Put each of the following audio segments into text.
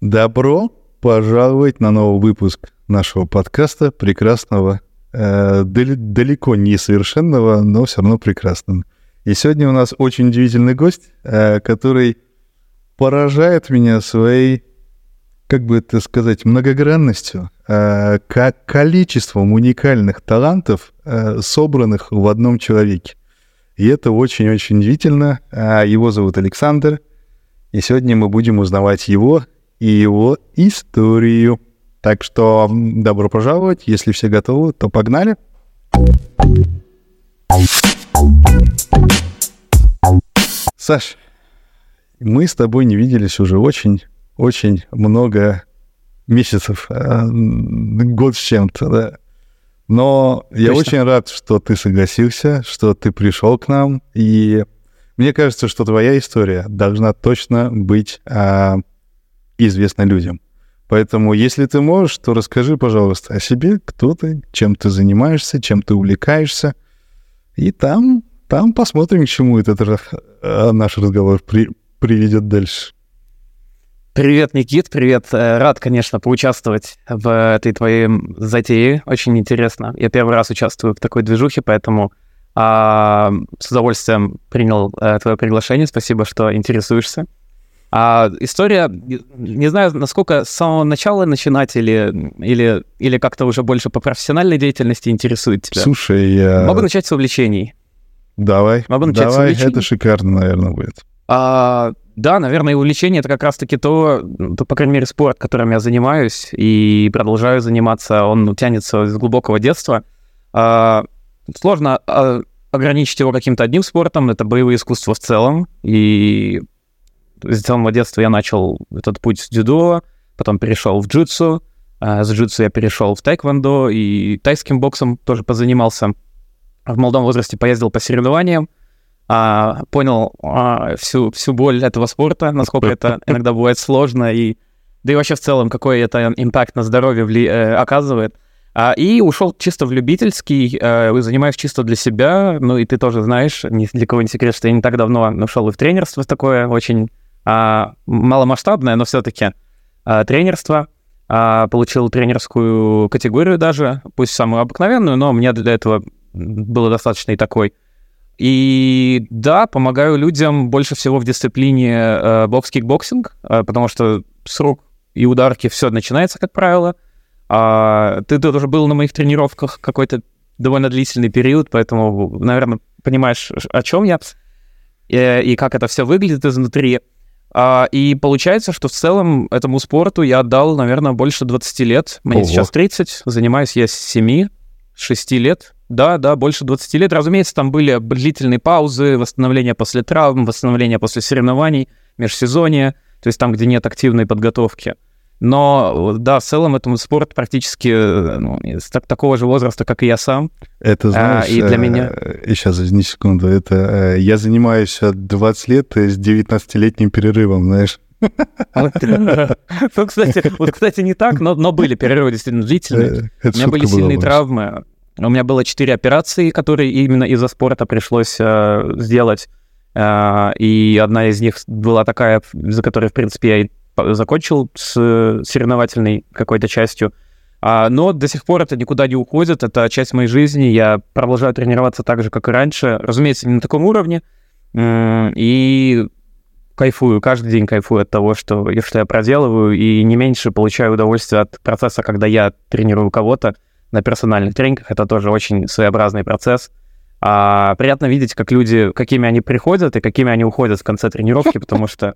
Добро пожаловать на новый выпуск нашего подкаста прекрасного, э, дал- далеко не совершенного, но все равно прекрасного. И сегодня у нас очень удивительный гость, э, который поражает меня своей, как бы это сказать, многогранностью, э, ко- количеством уникальных талантов, э, собранных в одном человеке. И это очень-очень удивительно. А, Его зовут Александр, и сегодня мы будем узнавать его и его историю. Так что добро пожаловать. Если все готовы, то погнали. Саш, мы с тобой не виделись уже очень-очень много месяцев, а, год с чем-то, да. Но я Точно. очень рад, что ты согласился, что ты пришел к нам, и мне кажется, что твоя история должна точно быть а, известна людям. Поэтому, если ты можешь, то расскажи, пожалуйста, о себе, кто ты, чем ты занимаешься, чем ты увлекаешься, и там, там посмотрим, к чему этот а, наш разговор при- приведет дальше. Привет, Никит, привет. Э, Рад, конечно, поучаствовать в этой твоей затее. Очень интересно. Я первый раз участвую в такой движухе, поэтому а, с удовольствием принял э, твое приглашение. Спасибо, что интересуешься. А история, не- знаю, насколько с самого начала начинать или, или, или как-то уже больше по профессиональной деятельности интересует тебя. Слушай, я... Могу начать с увлечений. давай, Могу начать с давай, увлечений? это шикарно, наверное, будет. А, да, наверное, увлечение это как раз-таки то, то, по крайней мере, спорт, которым я занимаюсь и продолжаю заниматься. Он тянется с глубокого детства. А, сложно а, ограничить его каким-то одним спортом. Это боевые искусства в целом. И с самого детства я начал этот путь с дзюдо, потом перешел в джитсу. А, с джитсу я перешел в тайквондо и тайским боксом тоже позанимался. В молодом возрасте поездил по соревнованиям а, понял а, всю, всю боль этого спорта, насколько это иногда бывает сложно, и да и вообще в целом, какой это импакт на здоровье вли- э, оказывает. И ушел чисто в любительский, э, занимаюсь чисто для себя, ну и ты тоже знаешь, ни для кого не секрет, что я не так давно ушел и в тренерство такое очень маломасштабное, но все-таки тренерство. А, получил тренерскую категорию даже, пусть самую обыкновенную, но мне для этого было достаточно и такой. И да, помогаю людям больше всего в дисциплине э, бокс-кикбоксинг, э, потому что с рук и ударки все начинается, как правило. А, ты тоже был на моих тренировках какой-то довольно длительный период, поэтому, наверное, понимаешь, о чем я э, и как это все выглядит изнутри. А, и получается, что в целом этому спорту я отдал, наверное, больше 20 лет. Мне Ого. сейчас 30, занимаюсь я с 7, 6 лет. Да, да, больше 20 лет. Разумеется, там были длительные паузы, восстановление после травм, восстановление после соревнований, межсезонье, то есть там, где нет активной подготовки. Но, да, в целом этому спорт практически э, ну, так- такого же возраста, как и я сам. Это, знаешь, и для э, меня- И сейчас, извини секунду, это э, я занимаюсь от 20 лет э, с 19-летним перерывом, знаешь. Ну, кстати, вот, кстати, не так, но, но были перерывы действительно длительные. Э, У меня были сильные травмы. У меня было четыре операции, которые именно из-за спорта пришлось э, сделать. Э, и одна из них была такая, за которой, в принципе, я закончил с соревновательной какой-то частью. А, но до сих пор это никуда не уходит, это часть моей жизни. Я продолжаю тренироваться так же, как и раньше. Разумеется, не на таком уровне. И кайфую, каждый день кайфую от того, что, что я проделываю, и не меньше получаю удовольствие от процесса, когда я тренирую кого-то на персональных тренингах. Это тоже очень своеобразный процесс. А, приятно видеть, как люди, какими они приходят и какими они уходят в конце тренировки, потому что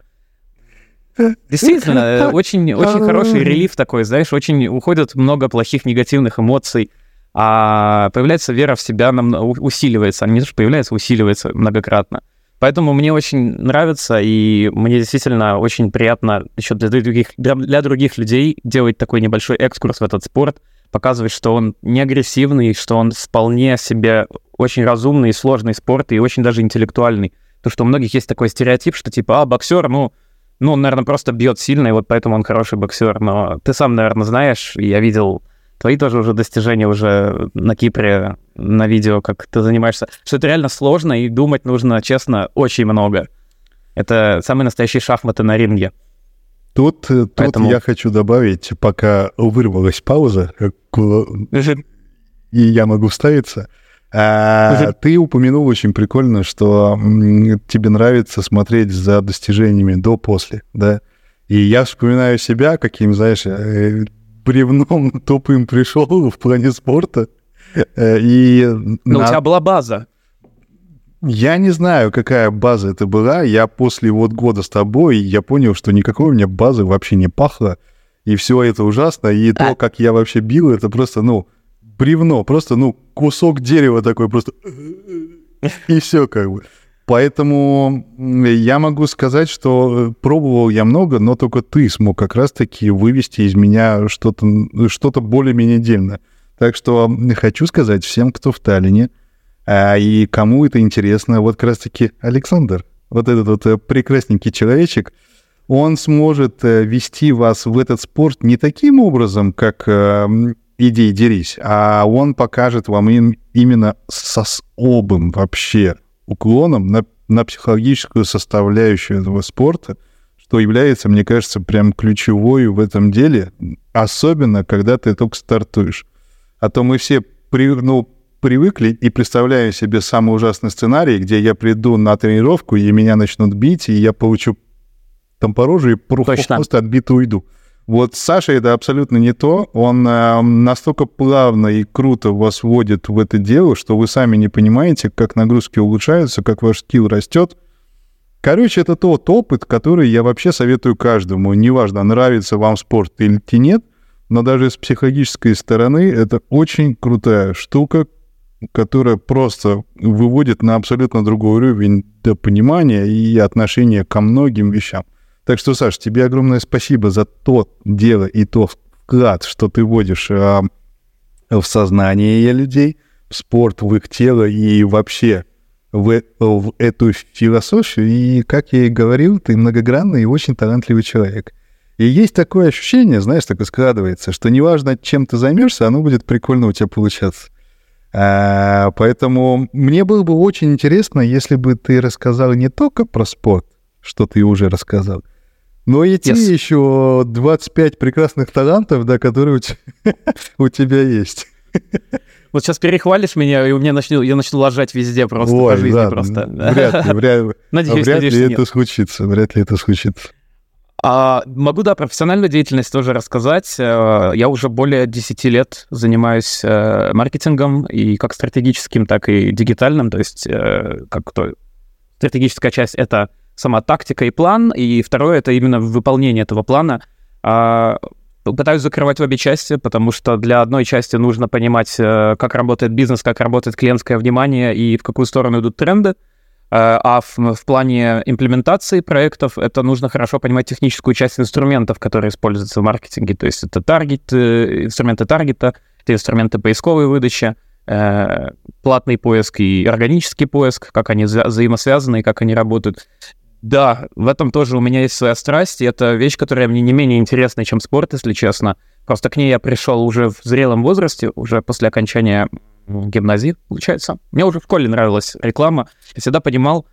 действительно э, очень, очень хороший релиф такой, знаешь, очень уходит много плохих негативных эмоций, а появляется вера в себя, нам усиливается, а не то, что появляется, усиливается многократно. Поэтому мне очень нравится, и мне действительно очень приятно еще для других, для, для других людей делать такой небольшой экскурс в этот спорт, показывать, что он не агрессивный, что он вполне себе очень разумный и сложный спорт, и очень даже интеллектуальный. Потому что у многих есть такой стереотип, что типа, а, боксер, ну, ну, он, наверное, просто бьет сильно, и вот поэтому он хороший боксер. Но ты сам, наверное, знаешь, я видел твои тоже уже достижения уже на Кипре на видео, как ты занимаешься, что это реально сложно, и думать нужно, честно, очень много. Это самые настоящие шахматы на ринге. Тут, э, тут Поэтому... я хочу добавить, пока вырвалась пауза, э, и я могу вставиться. А, ты упомянул очень прикольно, что тебе нравится смотреть за достижениями до-после, да? И я вспоминаю себя, каким, знаешь, э, бревном тупым пришел в плане спорта. И Но на... у тебя была база. Я не знаю, какая база это была. Я после вот года с тобой, я понял, что никакой у меня базы вообще не пахло. И все это ужасно. И а. то, как я вообще бил, это просто, ну, бревно. Просто, ну, кусок дерева такой просто... И все как бы. Поэтому я могу сказать, что э, пробовал я много, но только ты смог как раз-таки вывести из меня что-то что более-менее дельное. Так что хочу сказать всем, кто в Таллине, а, и кому это интересно, вот как раз-таки Александр, вот этот вот э, прекрасненький человечек, он сможет э, вести вас в этот спорт не таким образом, как иди и дерись, а он покажет вам им именно со особым вообще уклоном на, на психологическую составляющую этого спорта, что является, мне кажется, прям ключевой в этом деле, особенно когда ты только стартуешь. А то мы все при, ну, привыкли и представляю себе самый ужасный сценарий, где я приду на тренировку, и меня начнут бить, и я получу там по роже и Точно. просто отбито уйду. Вот Саша это абсолютно не то. Он э, настолько плавно и круто вас вводит в это дело, что вы сами не понимаете, как нагрузки улучшаются, как ваш скилл растет. Короче, это тот опыт, который я вообще советую каждому. Неважно, нравится вам спорт или нет, но даже с психологической стороны это очень крутая штука, которая просто выводит на абсолютно другой уровень понимания и отношения ко многим вещам. Так что, Саш, тебе огромное спасибо за то дело и то вклад, что ты вводишь а, в сознание людей, в спорт, в их тело и вообще в, в эту философию. И, как я и говорил, ты многогранный и очень талантливый человек. И есть такое ощущение, знаешь, такое складывается, что неважно, чем ты займешься, оно будет прикольно у тебя получаться. А, поэтому мне было бы очень интересно, если бы ты рассказал не только про спорт, что ты уже рассказал, но и те yes. еще 25 прекрасных талантов, да, которые у, тебя, у тебя есть. Вот сейчас перехвалишь меня, и у меня начну, я начну ложать везде просто Ой, по жизни да, просто. Вряд ли, вряд, надеюсь, вряд надеюсь, ли это нет. случится, вряд ли это случится. А, могу, да, профессиональную деятельность тоже рассказать. Э, я уже более 10 лет занимаюсь э, маркетингом, и как стратегическим, так и дигитальным. То есть э, как то стратегическая часть — это сама тактика и план, и второе — это именно выполнение этого плана. А, пытаюсь закрывать обе части, потому что для одной части нужно понимать, как работает бизнес, как работает клиентское внимание и в какую сторону идут тренды. Э, а в, в плане имплементации проектов это нужно хорошо понимать техническую часть инструментов, которые используются в маркетинге. То есть это таргет, э, инструменты таргета, это инструменты поисковой выдачи, э, платный поиск и органический поиск, как они взаимосвязаны и как они работают. Да, в этом тоже у меня есть своя страсть, и это вещь, которая мне не менее интересна, чем спорт, если честно. Просто к ней я пришел уже в зрелом возрасте, уже после окончания гимназии, получается. Мне уже в школе нравилась реклама. Я всегда понимал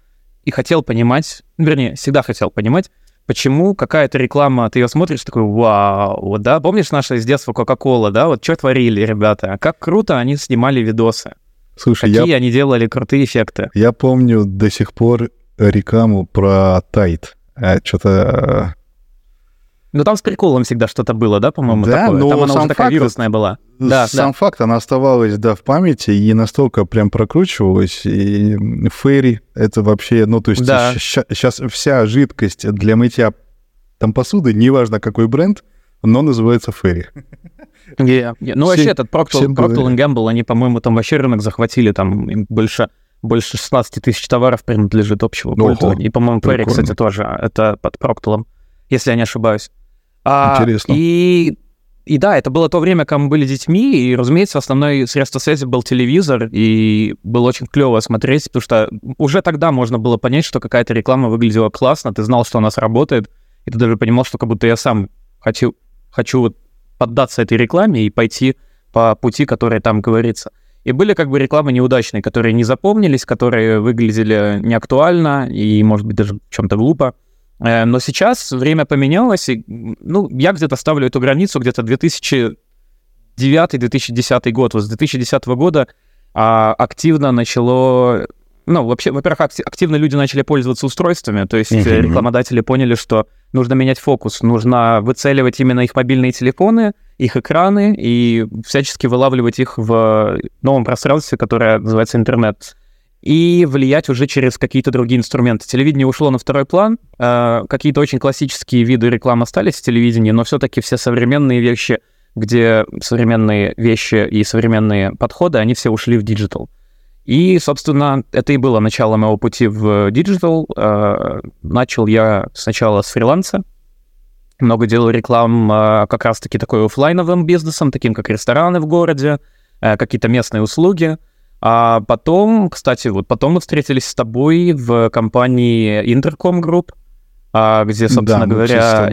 и хотел понимать, вернее, всегда хотел понимать, почему какая-то реклама, ты ее смотришь, такой, вау, вот, да, помнишь наше из детства Кока-Кола, да, вот что творили ребята, как круто они снимали видосы. Слушай, Какие я... они делали крутые эффекты. Я помню до сих пор рекламу про Тайт. А, Что-то ну, там с приколом всегда что-то было, да, по-моему, да, такое? Но там она уже такая факт, вирусная была. Да, сам да. факт, она оставалась, да, в памяти и настолько прям прокручивалась. И фейри — это вообще, ну, то есть да. сейчас вся жидкость для мытья там посуды, неважно какой бренд, но называется фейри. Yeah, yeah. Ну, вообще, этот Procter, Procter Gamble, они, по-моему, там вообще рынок захватили, там им больше больше 16 тысяч товаров принадлежит общего пользования. И, по-моему, Ферри, кстати, тоже. Это под Проктулом, если я не ошибаюсь. А, Интересно. И, и да, это было то время, когда мы были детьми, и, разумеется, основное средство связи был телевизор, и было очень клево смотреть, потому что уже тогда можно было понять, что какая-то реклама выглядела классно, ты знал, что у нас работает, и ты даже понимал, что как будто я сам хочу, хочу вот поддаться этой рекламе и пойти по пути, который там говорится. И были как бы рекламы неудачные, которые не запомнились, которые выглядели неактуально и, может быть, даже чем-то глупо. Э, но сейчас время поменялось, и, ну, я где-то ставлю эту границу где-то 2009-2010 год. Вот с 2010 года а, активно начало ну, вообще, во-первых, активно люди начали пользоваться устройствами, то есть mm-hmm. рекламодатели поняли, что нужно менять фокус, нужно выцеливать именно их мобильные телефоны, их экраны и всячески вылавливать их в новом пространстве, которое называется интернет, и влиять уже через какие-то другие инструменты. Телевидение ушло на второй план, э, какие-то очень классические виды рекламы остались в телевидении, но все-таки все современные вещи, где современные вещи и современные подходы, они все ушли в digital. И, собственно, это и было начало моего пути в digital. Э, начал я сначала с фриланса, много делал реклам э, как раз-таки такой офлайновым бизнесом, таким как рестораны в городе, э, какие-то местные услуги. А потом, кстати, вот потом мы встретились с тобой в компании Intercom Group, а, где, собственно да, говоря...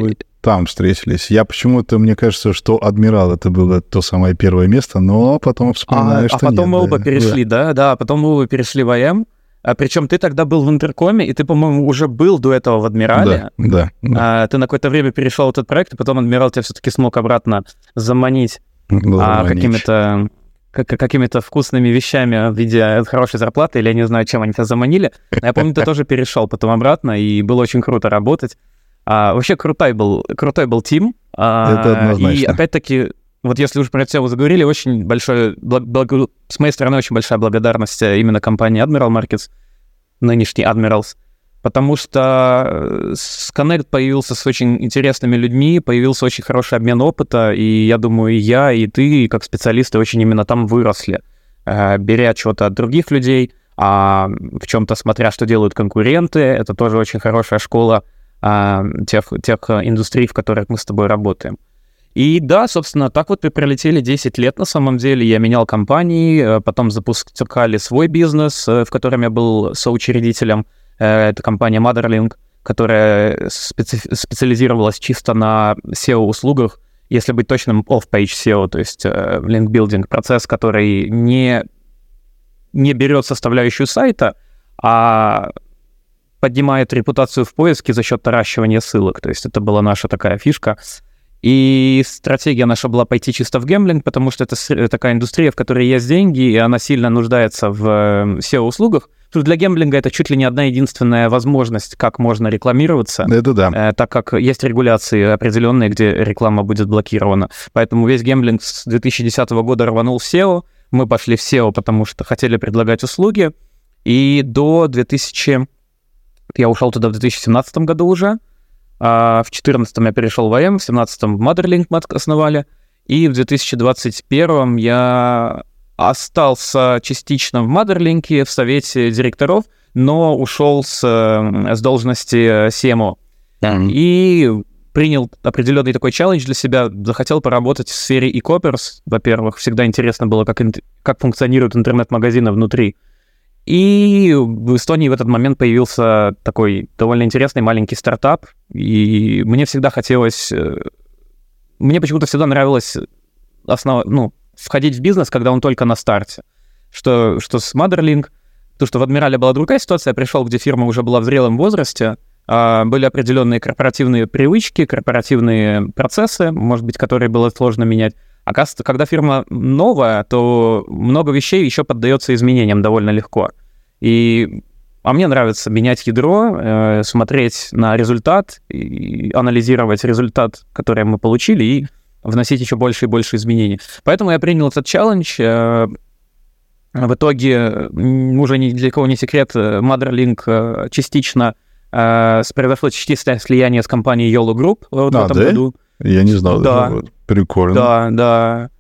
там встретились. Я почему-то, мне кажется, что Адмирал это было то самое первое место, но потом вспоминаю, а, что А потом нет, мы оба да. перешли, да, да, потом мы оба перешли в АМ. А, причем ты тогда был в Интеркоме, и ты, по-моему, уже был до этого в Адмирале. Да, да. да. А, ты на какое-то время перешел этот проект, и потом Адмирал тебя все-таки смог обратно заманить а, какими-то какими-то вкусными вещами в виде хорошей зарплаты, или я не знаю, чем они тебя заманили. Но я помню, ты тоже перешел потом обратно, и было очень круто работать. А, вообще крутой был, крутой был тим. А, Это однозначно. И опять-таки, вот если уж про это все заговорили, очень большое, благ, благ, с моей стороны, очень большая благодарность именно компании Admiral Markets, нынешний Admirals, потому что Connect появился с очень интересными людьми, появился очень хороший обмен опыта, и я думаю, и я, и ты, как специалисты, очень именно там выросли, э, беря что-то от других людей, а в чем-то смотря, что делают конкуренты, это тоже очень хорошая школа а, тех, тех индустрий, в которых мы с тобой работаем. И да, собственно, так вот мы пролетели 10 лет на самом деле. Я менял компании, э, потом запускали свой бизнес, э, в котором я был соучредителем. Э, это компания Motherlink, которая специ- специализировалась чисто на SEO-услугах, если быть точным, off-page SEO, то есть э, link-building, процесс, который не, не берет составляющую сайта, а поднимает репутацию в поиске за счет наращивания ссылок. То есть это была наша такая фишка. И стратегия наша была пойти чисто в гемблинг, потому что это такая индустрия, в которой есть деньги, и она сильно нуждается в э, SEO-услугах. Для гемблинга это чуть ли не одна единственная возможность, как можно рекламироваться. Это да. Э, так как есть регуляции определенные, где реклама будет блокирована. Поэтому весь гемблинг с 2010 года рванул в SEO. Мы пошли в SEO, потому что хотели предлагать услуги. И до 2000... Я ушел туда в 2017 году уже. А в 2014 я перешел в АМ, в 2017 Motherlink мы основали. И в 2021 я остался частично в Мадерлинке, в совете директоров, но ушел с, э, с должности CMO. Mm-hmm. И принял определенный такой челлендж для себя, захотел поработать в сфере e-commerce. Во-первых, всегда интересно было, как, как функционируют интернет-магазины внутри. И в Эстонии в этот момент появился такой довольно интересный маленький стартап, и мне всегда хотелось... Э, мне почему-то всегда нравилось основа, ну, входить в бизнес, когда он только на старте. Что, что с Motherlink, то, что в Адмирале была другая ситуация, я пришел, где фирма уже была в зрелом возрасте, а, были определенные корпоративные привычки, корпоративные процессы, может быть, которые было сложно менять. Оказывается, когда фирма новая, то много вещей еще поддается изменениям довольно легко. И а мне нравится менять ядро, э, смотреть на результат, и анализировать результат, который мы получили, и вносить еще больше и больше изменений. Поэтому я принял этот челлендж. Э, в итоге, уже ни для кого не секрет, Motherlink э, частично э, произошло частичное слияние с компанией YOLO Group в а, этом да? году. Я не знал. Да. Прикольно. Да, да.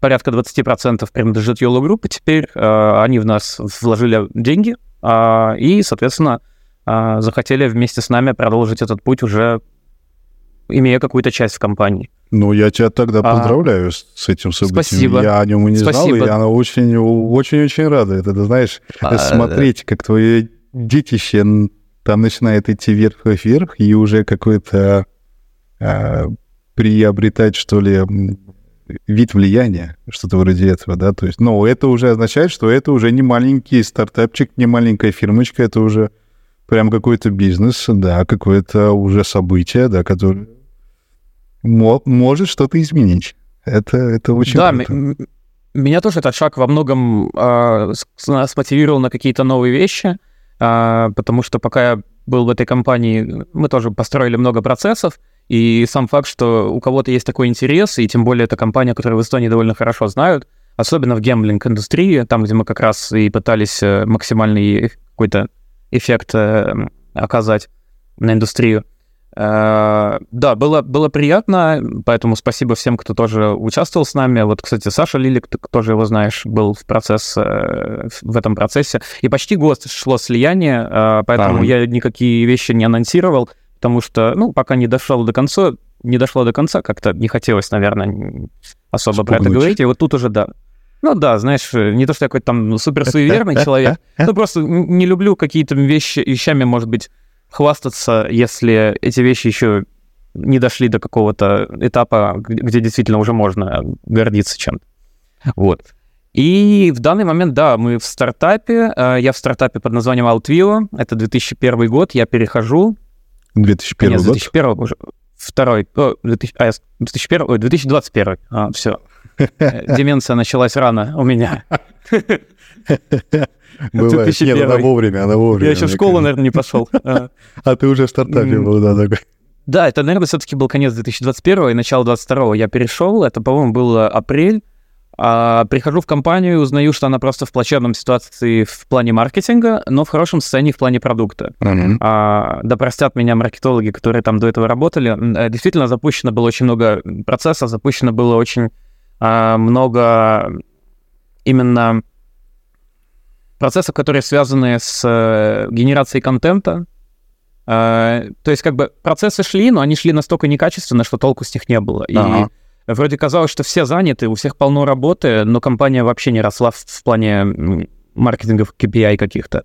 Порядка 20% принадлежит YOLO Group, и теперь они в нас вложили деньги, и, соответственно, захотели вместе с нами продолжить этот путь уже имея какую-то часть в компании. Ну, я тебя тогда а, поздравляю с, с этим событием. Спасибо. Я о нем и не Спасибо. знал, и она очень, очень, очень рада. Это, ты знаешь, а, смотреть, как твое детище там начинает идти вверх-вверх, и уже какой-то а, приобретать, что ли, вид влияния, что-то вроде этого, да, то есть, ну, это уже означает, что это уже не маленький стартапчик, не маленькая фирмочка, это уже прям какой-то бизнес, да, какое-то уже событие, да, которое мо- может что-то изменить. Это, это очень Да, круто. меня тоже этот шаг во многом а, с- смотивировал на какие-то новые вещи, а, потому что пока я был в этой компании, мы тоже построили много процессов, и сам факт, что у кого-то есть такой интерес, и тем более это компания, которую в Эстонии довольно хорошо знают, особенно в гемблинг-индустрии, там, где мы как раз и пытались э, максимальный какой-то эффект э, оказать на индустрию. Э, Да, было, было приятно, поэтому спасибо всем, кто тоже участвовал с нами. Вот, кстати, Саша Лилик, ты тоже его знаешь, был в процесс, в этом процессе. И почти год шло слияние, поэтому Ага. я никакие вещи не анонсировал, потому что, ну, пока не дошло до конца, не дошло до конца, как-то не хотелось, наверное, особо про это Спугнуть. говорить. И вот тут уже, да. Ну да, знаешь, э, не то, что я какой-то там супер суеверный человек, ну просто не люблю какие-то вещи, вещами, может быть, хвастаться, если эти вещи еще не дошли до какого-то этапа, где действительно уже можно гордиться чем-то. Вот. И в данный момент, да, мы в стартапе. э, Я в стартапе под названием Outvio. Это 2001 год. Я перехожу. 2001 Конец год. 2001 уже. Второй. О, 2000, а, 2001, ой, 2021. А, все. Деменция началась рано у меня. Бывает. Нет, 2001. она вовремя, она вовремя. Я еще в школу, наверное, не пошел. А. А ты уже в стартапе был, да, такой. Да, это, наверное, все-таки был конец 2021 и начало 2022 я перешел. Это, по-моему, был апрель. А, прихожу в компанию, узнаю, что она просто в плачевном ситуации в плане маркетинга, но в хорошем состоянии в плане продукта. Мгм. А, да простят меня маркетологи, которые там до этого работали. Э, Действительно, запущено было очень много процессов, запущено было очень а, много именно процессов, которые связаны с э, генерацией контента. Э, то есть как бы процессы шли, но они шли настолько некачественно, что толку с них не было. И Ага. Вроде казалось, что все заняты, у всех полно работы, но компания вообще не росла в, в плане м, маркетинговых KPI каких-то.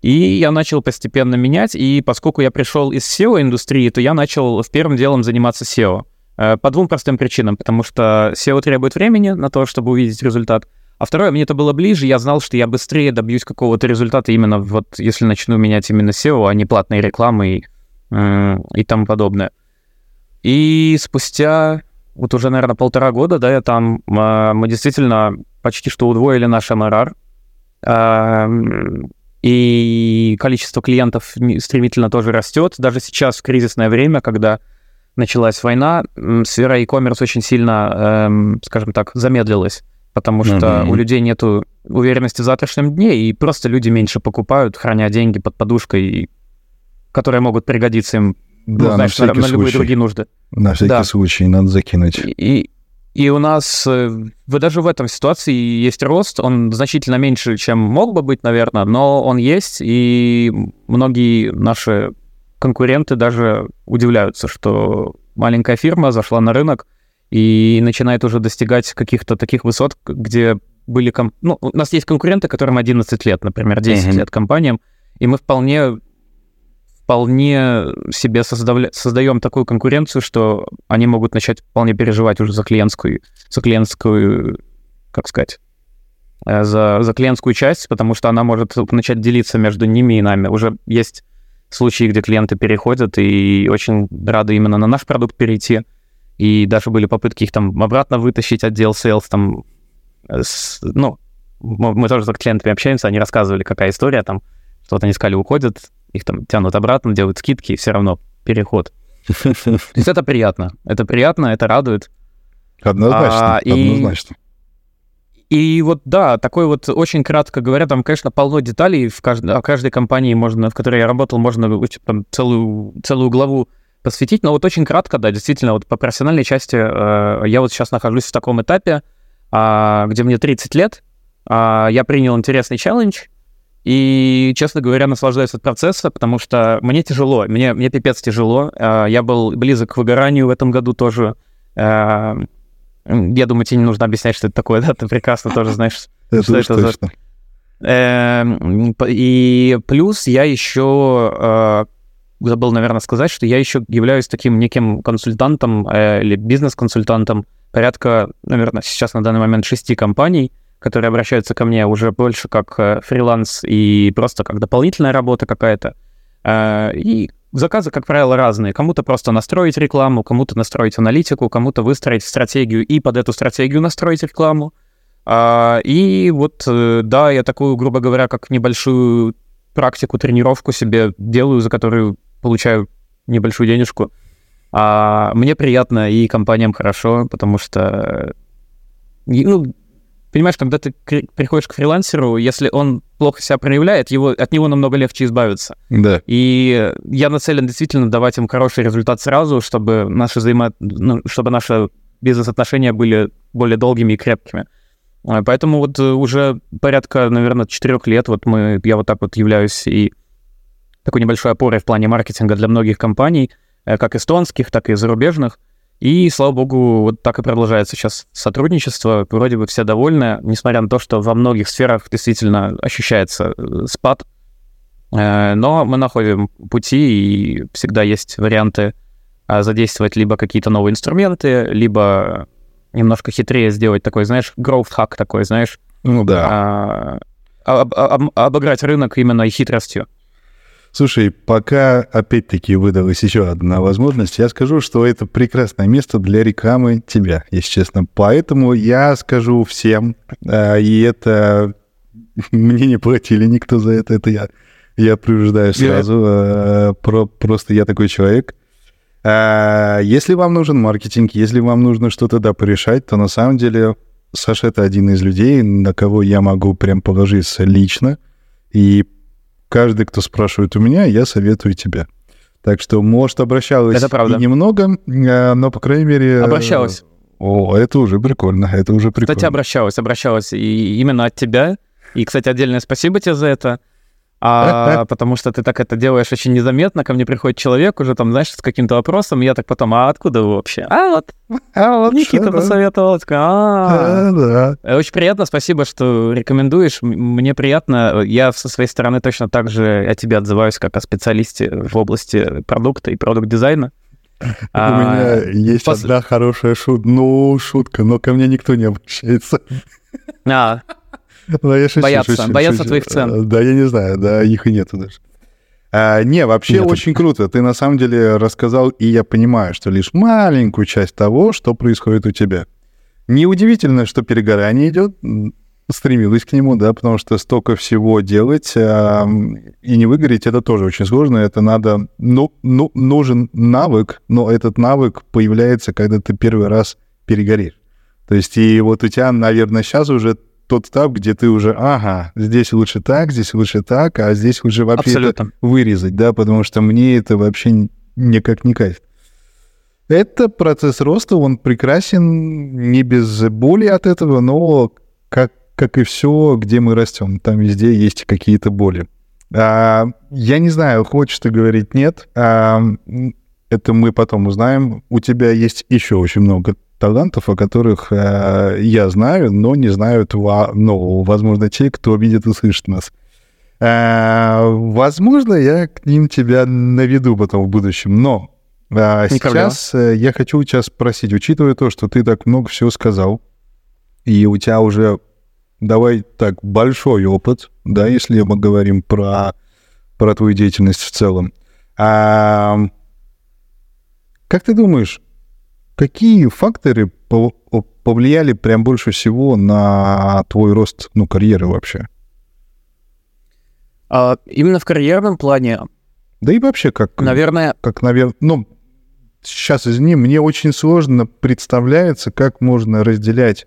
И я начал постепенно менять, и поскольку я пришел из SEO-индустрии, то я начал в первым делом заниматься SEO. Э, По двум простым причинам, потому что SEO требует времени на то, чтобы увидеть результат. А второе, мне это было ближе, я знал, что я быстрее добьюсь какого-то результата именно вот если начну менять именно SEO, а не платные рекламы и, э, и тому подобное. И спустя вот уже, наверное, полтора года, да, я там, э, мы действительно почти что удвоили наш MRR, Эм, и количество клиентов стремительно тоже растет. Даже сейчас, в кризисное время, когда началась война, сфера e-commerce очень сильно, эм, скажем так, замедлилась, потому что Мгм. у людей нет уверенности в завтрашнем дне, и просто люди меньше покупают, храня деньги под подушкой, которые могут пригодиться им, Да, на знаешь, на, всякий на любые случай. другие нужды. На всякий Да. случай надо закинуть. И, и у нас э, в- даже в этом ситуации есть рост, он значительно меньше, чем мог бы быть, наверное, но он есть, и многие наши конкуренты даже удивляются, что маленькая фирма зашла на рынок и начинает уже достигать каких-то таких высот, где были... ком- Ну, у нас есть конкуренты, которым 11 лет, например, 10 Мгм. лет компаниям, и мы вполне вполне себе создавля- создаем такую конкуренцию, что они могут начать вполне переживать уже за клиентскую, за клиентскую, как сказать, э, за, за клиентскую часть, потому что она может начать делиться между ними и нами. Уже есть случаи, где клиенты переходят и очень рады именно на наш продукт перейти. И даже были попытки их там обратно вытащить, отдел sales там, э, с- ну, мы тоже с клиентами общаемся, они рассказывали, какая история там, что вот они искали, уходят, их там тянут обратно, делают скидки, и все равно переход. То есть это приятно. Это приятно, это радует. Однозначно, А, и- однозначно. И вот, да, такой вот, очень кратко говоря, там, конечно, полно деталей. В каждой, о каждой компании, можно, в которой я работал, можно там, целую, целую главу посвятить. Но вот очень кратко, да, действительно, вот по профессиональной части э, я вот сейчас нахожусь в таком этапе, а, где мне 30 лет, а, я принял интересный челлендж, и, честно говоря, наслаждаюсь от процесса, потому что мне тяжело, мне, мне пипец тяжело. А, Я был близок к выгоранию в этом году тоже. А, Я думаю, тебе не нужно объяснять, что это такое, да? Ты прекрасно тоже знаешь. Это что это за-. Эм, И плюс я еще э, забыл, наверное, сказать, что я еще являюсь таким неким консультантом э, или бизнес-консультантом порядка, наверное, сейчас на данный момент шести компаний, которые обращаются ко мне уже больше как э, фриланс и просто как дополнительная работа какая-то. Э, и заказы, как правило, разные. Кому-то просто настроить рекламу, кому-то настроить аналитику, кому-то выстроить стратегию и под эту стратегию настроить рекламу. А, и вот, э, да, я такую, грубо говоря, как небольшую практику, тренировку себе делаю, за которую получаю небольшую денежку. А мне приятно и компаниям хорошо, потому что, ну, понимаешь, когда ты приходишь к фрилансеру, если он плохо себя проявляет, его, от него намного легче избавиться. Да. И я нацелен действительно давать им хороший результат сразу, чтобы наши взаимо... ну, чтобы наши бизнес-отношения были более долгими и крепкими. А, поэтому вот уже порядка, наверное, четырех лет вот мы, я вот так вот являюсь и такой небольшой опорой в плане маркетинга для многих компаний, э, как эстонских, так и зарубежных. И, слава богу, вот так и продолжается сейчас сотрудничество. Вроде бы все довольны, несмотря на то, что во многих сферах действительно ощущается э, спад. Э, но мы находим пути, и всегда есть варианты а, задействовать либо какие-то новые инструменты, либо немножко хитрее сделать такой, знаешь, growth hack такой, знаешь. Ну да. А, об, об, обыграть рынок именно и хитростью. Слушай, пока опять-таки выдалась еще одна возможность, я скажу, что это прекрасное место для рекламы тебя, если честно. Поэтому я скажу всем, э, и это мне не платили никто за это, это я, я привождаю сразу, э, про, просто я такой человек. Э, если вам нужен маркетинг, если вам нужно что-то да порешать, то на самом деле Саша это один из людей, на кого я могу прям положиться лично, и каждый, кто спрашивает у меня, я советую тебя. Так что, может, обращалась это правда. и немного, э, но, по крайней мере... Обращалась. О, это уже прикольно, это уже прикольно. Кстати, обращалась, обращалась и именно от тебя. И, кстати, отдельное спасибо тебе за это а, потому что ты так это делаешь очень незаметно, ко мне приходит человек уже там, знаешь, с каким-то вопросом, и я так потом, а откуда вы вообще? А вот, а вот Никита посоветовал. А, да. Э, очень приятно, спасибо, что рекомендуешь. Мне приятно, я со своей стороны точно так же о тебе отзываюсь, как о специалисте в области продукта и продукт-дизайна. У меня а, есть одна хорошая шутка, ну, шутка, но ко мне никто не обращается. А, ну, я шучу, боятся, шучу, боятся шучу. твоих цен. Да, я не знаю, да, их и нету даже. А, не, вообще Нет, очень круто. Ты на самом деле рассказал, и я понимаю, что лишь маленькую часть того, что происходит у тебя. Неудивительно, что перегорание идет, стремилась к нему, да, потому что столько всего делать а, и не выгореть, это тоже очень сложно. Это надо, ну, ну, нужен навык, но этот навык появляется, когда ты первый раз перегоришь. То есть и вот у тебя, наверное, сейчас уже тот этап, где ты уже, ага, здесь лучше так, здесь лучше так, а здесь лучше вообще это вырезать, да, потому что мне это вообще никак не кайф. Это процесс роста, он прекрасен, не без боли от этого, но как, как и все, где мы растем, там везде есть какие-то боли. А, я не знаю, хочешь ты говорить нет, а, это мы потом узнаем. У тебя есть еще очень много талантов, о которых э, я знаю, но не знают, ну, возможно, те, кто видит и слышит нас. Э, возможно, я к ним тебя наведу потом в будущем, но э, сейчас э, я хочу тебя спросить, учитывая то, что ты так много всего сказал, и у тебя уже, давай так, большой опыт, да, если мы говорим про, про твою деятельность в целом. А, как ты думаешь, Какие факторы повлияли прям больше всего на твой рост, ну, карьеры вообще? А, именно в карьерном плане. Да и вообще как. Наверное. Как, наверное, ну, сейчас извини, мне очень сложно представляется, как можно разделять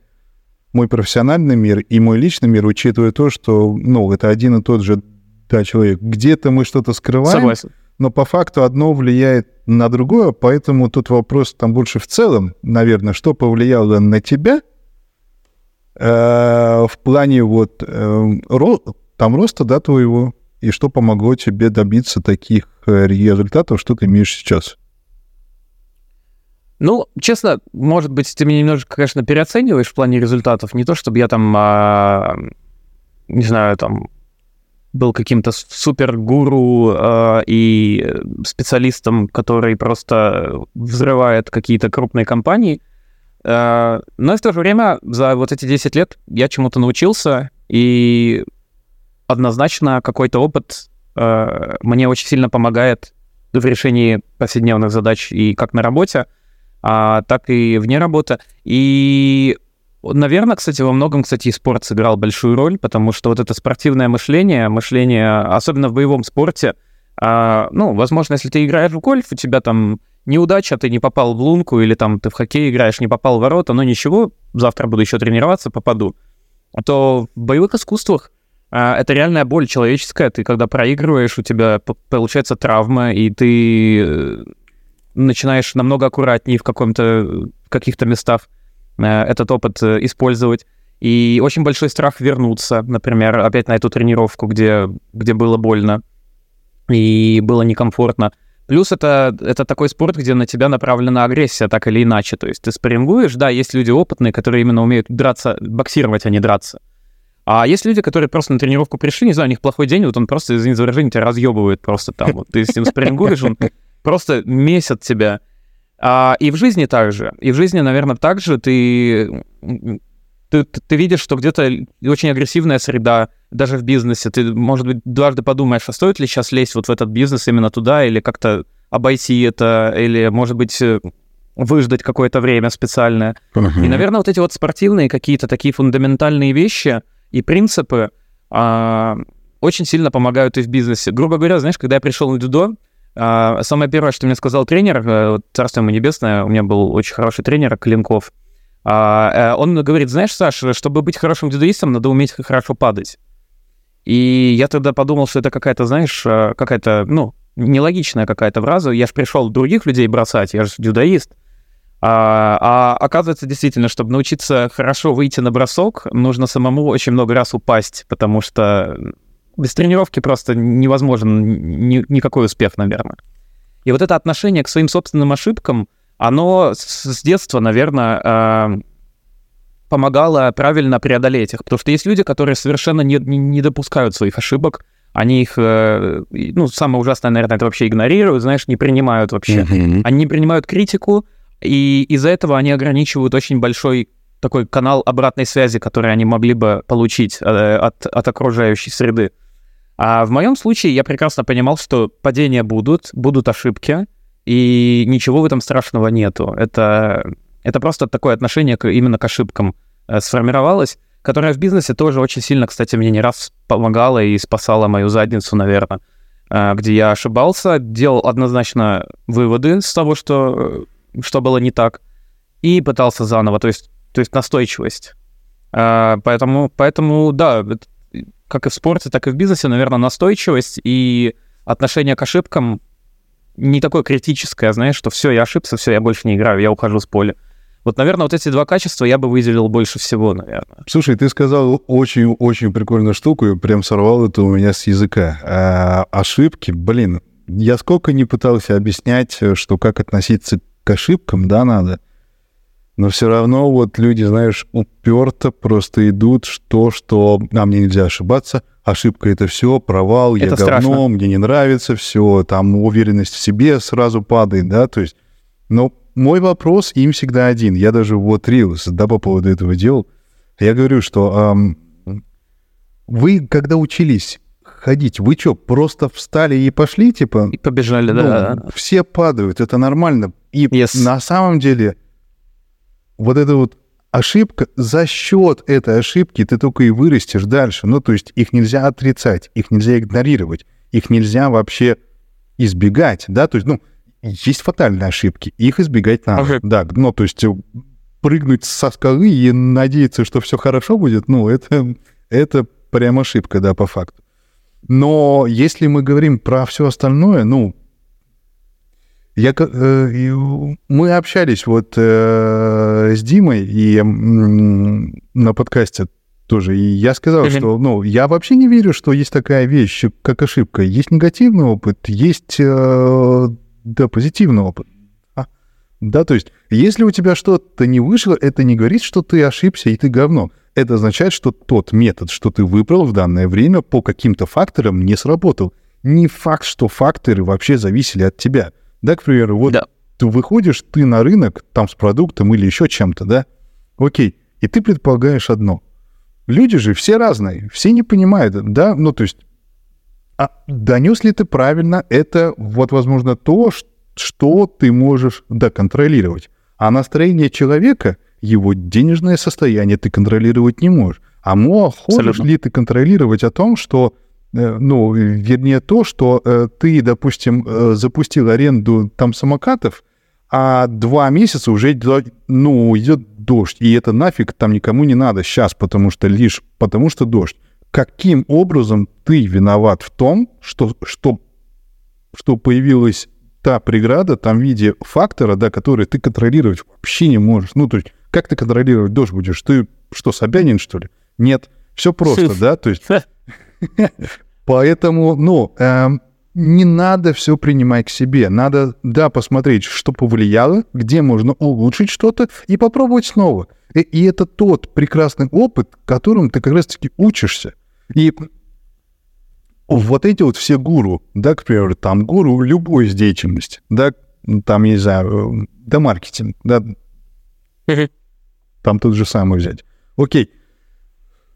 мой профессиональный мир и мой личный мир, учитывая то, что, ну, это один и тот же да, человек. Где-то мы что-то скрываем, Согласен но по факту одно влияет на другое, поэтому тут вопрос там больше в целом, наверное, что повлияло на тебя э, в плане вот э, ро, там роста, да, твоего, и что помогло тебе добиться таких э, результатов, что ты имеешь сейчас? Ну, честно, может быть, ты меня немножко, конечно, переоцениваешь в плане результатов. Не то, чтобы я там, а, не знаю, там был каким-то супер-гуру э, и специалистом, который просто взрывает какие-то крупные компании. Э, но в то же время за вот эти 10 лет я чему-то научился, и однозначно какой-то опыт э, мне очень сильно помогает в решении повседневных задач и как на работе, а, так и вне работы. И, наверное, кстати, во многом, кстати, и спорт сыграл большую роль, потому что вот это спортивное мышление, мышление, особенно в боевом спорте, а, ну, возможно, если ты играешь в гольф, у тебя там неудача, ты не попал в лунку, или там ты в хоккей играешь, не попал в ворота, но ничего, завтра буду еще тренироваться, попаду. То в боевых искусствах а, это реальная боль человеческая. Ты когда проигрываешь, у тебя получается травма, и ты э, начинаешь намного аккуратнее в каком-то в каких-то местах этот опыт э, использовать. И очень большой страх вернуться, например, опять на эту тренировку, где, где было больно и было некомфортно. Плюс это, это такой спорт, где на тебя направлена агрессия, так или иначе. То есть ты спаррингуешь, да, есть люди опытные, которые именно умеют драться, боксировать, а не драться. А есть люди, которые просто на тренировку пришли, не знаю, у них плохой день, вот он просто, извини за выражение, тебя разъебывает просто там. Вот ты с ним спаррингуешь, он просто месяц тебя. А, и в жизни также. И в жизни, наверное, также ты, ты, ты видишь, что где-то очень агрессивная среда, даже в бизнесе. Ты, может быть, дважды подумаешь, а стоит ли сейчас лезть вот в этот бизнес именно туда, или как-то обойти это, или, может быть, э, выждать какое-то время специальное. Uh-huh. И, наверное, вот эти вот спортивные какие-то такие фундаментальные вещи — и принципы а, очень сильно помогают и в бизнесе. Грубо говоря, знаешь, когда я пришел на дюдо, самое первое, что мне сказал тренер, а, царство ему небесное, у меня был очень хороший тренер, Клинков, а, он говорит, знаешь, Саша, чтобы быть хорошим дюдоистом, надо уметь хорошо падать. И я тогда подумал, что это какая-то, знаешь, а, какая-то, ну, нелогичная какая-то фраза. Я же пришел других людей бросать, я же дюдоист. А, а оказывается, действительно, чтобы научиться хорошо выйти на бросок, нужно самому очень много раз упасть, потому что без тренировки просто невозможен ни, никакой успех, наверное. И вот это отношение к своим собственным ошибкам, оно с, детства, наверное, э, помогало правильно преодолеть их. Потому что есть люди, которые совершенно не, не, не допускают своих ошибок, они их, э, ну, самое ужасное, наверное, это вообще игнорируют, знаешь, не принимают вообще. Mm-hmm. Они не принимают критику, и из-за этого они ограничивают очень большой такой канал обратной связи, который они могли бы получить э, от, от окружающей среды. А в моем случае я прекрасно понимал, что падения будут, будут ошибки, и ничего в этом страшного нету. Это, это просто такое отношение к, именно к ошибкам э, сформировалось, которое в бизнесе тоже очень сильно, кстати, мне не раз помогало и спасало мою задницу, наверное, э, где я ошибался, делал однозначно выводы с того, что что было не так, и пытался заново, то есть, то есть настойчивость. А, поэтому, поэтому, да, как и в спорте, так и в бизнесе, наверное, настойчивость и отношение к ошибкам не такое критическое, знаешь, что все, я ошибся, все, я больше не играю, я ухожу с поля. Вот, наверное, вот эти два качества я бы выделил больше всего, наверное. Слушай, ты сказал очень-очень прикольную штуку, и прям сорвал это у меня с языка. А, ошибки, блин, я сколько не пытался объяснять, что как относиться к ошибкам, да, надо. Но все равно вот люди, знаешь, уперто просто идут, что, что, а мне нельзя ошибаться, ошибка это все, провал, я это говно, страшно. мне не нравится, все, там уверенность в себе сразу падает, да, то есть, но мой вопрос им всегда один, я даже вот Рилс, да, по поводу этого делал, я говорю, что эм, вы, когда учились ходить. Вы что, просто встали и пошли, типа? И побежали, ну, да. Все падают, это нормально. И yes. на самом деле вот эта вот ошибка, за счет этой ошибки ты только и вырастешь дальше. Ну, то есть их нельзя отрицать, их нельзя игнорировать, их нельзя вообще избегать, да, то есть, ну, есть фатальные ошибки, их избегать надо, okay. да, ну, то есть прыгнуть со скалы и надеяться, что все хорошо будет, ну, это, это прям ошибка, да, по факту. Но если мы говорим про все остальное, ну, я, э, мы общались вот э, с Димой и на подкасте тоже, и я сказал, mm-hmm. что, ну, я вообще не верю, что есть такая вещь, как ошибка. Есть негативный опыт, есть, э, да, позитивный опыт. А, да, то есть, если у тебя что-то не вышло, это не говорит, что ты ошибся и ты говно это означает, что тот метод, что ты выбрал в данное время, по каким-то факторам не сработал. Не факт, что факторы вообще зависели от тебя. Да, к примеру, вот да. ты выходишь, ты на рынок, там с продуктом или еще чем-то, да? Окей, и ты предполагаешь одно. Люди же все разные, все не понимают, да? Ну, то есть а донес ли ты правильно, это вот, возможно, то, что ты можешь, да, контролировать. А настроение человека, его денежное состояние ты контролировать не можешь. А можешь ли ты контролировать о том, что ну, вернее, то, что э, ты, допустим, э, запустил аренду там самокатов, а два месяца уже ну, идет дождь, и это нафиг там никому не надо сейчас, потому что лишь потому что дождь. Каким образом ты виноват в том, что, что, что появилась та преграда там в виде фактора, да, который ты контролировать вообще не можешь. Ну, то есть, как ты контролировать дождь будешь? Ты что, Собянин, что ли? Нет. Все просто, да? То есть Поэтому, ну, э, не надо все принимать к себе. Надо, да, посмотреть, что повлияло, где можно улучшить что-то и попробовать снова. И, и это тот прекрасный опыт, которым ты как раз-таки учишься. И вот эти вот все гуру, да, к примеру, там гуру любой из деятельности, да, там, я не знаю, да, маркетинг, да, там тот же самый взять. Окей,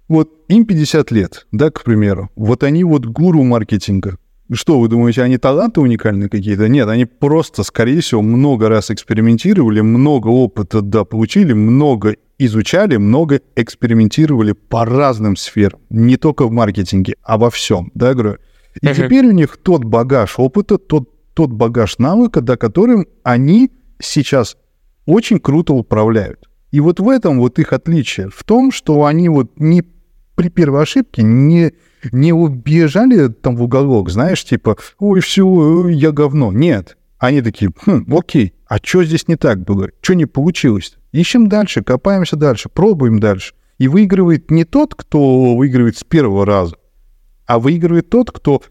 вот им 50 лет, да, к примеру. Вот они вот гуру маркетинга. Что, вы думаете, они таланты уникальные какие-то? Нет, они просто, скорее всего, много раз экспериментировали, много опыта, да, получили, много изучали, много экспериментировали по разным сферам. Не только в маркетинге, а во всем, да, говорю. И uh-huh. теперь у них тот багаж опыта, тот, тот багаж навыка, да, которым они сейчас очень круто управляют. И вот в этом вот их отличие, в том, что они вот не при первой ошибке не, не убежали там в уголок, знаешь, типа, ой, все, я говно. Нет. Они такие, хм, окей, а что здесь не так было? Что не получилось? Ищем дальше, копаемся дальше, пробуем дальше. И выигрывает не тот, кто выигрывает с первого раза, а выигрывает тот, кто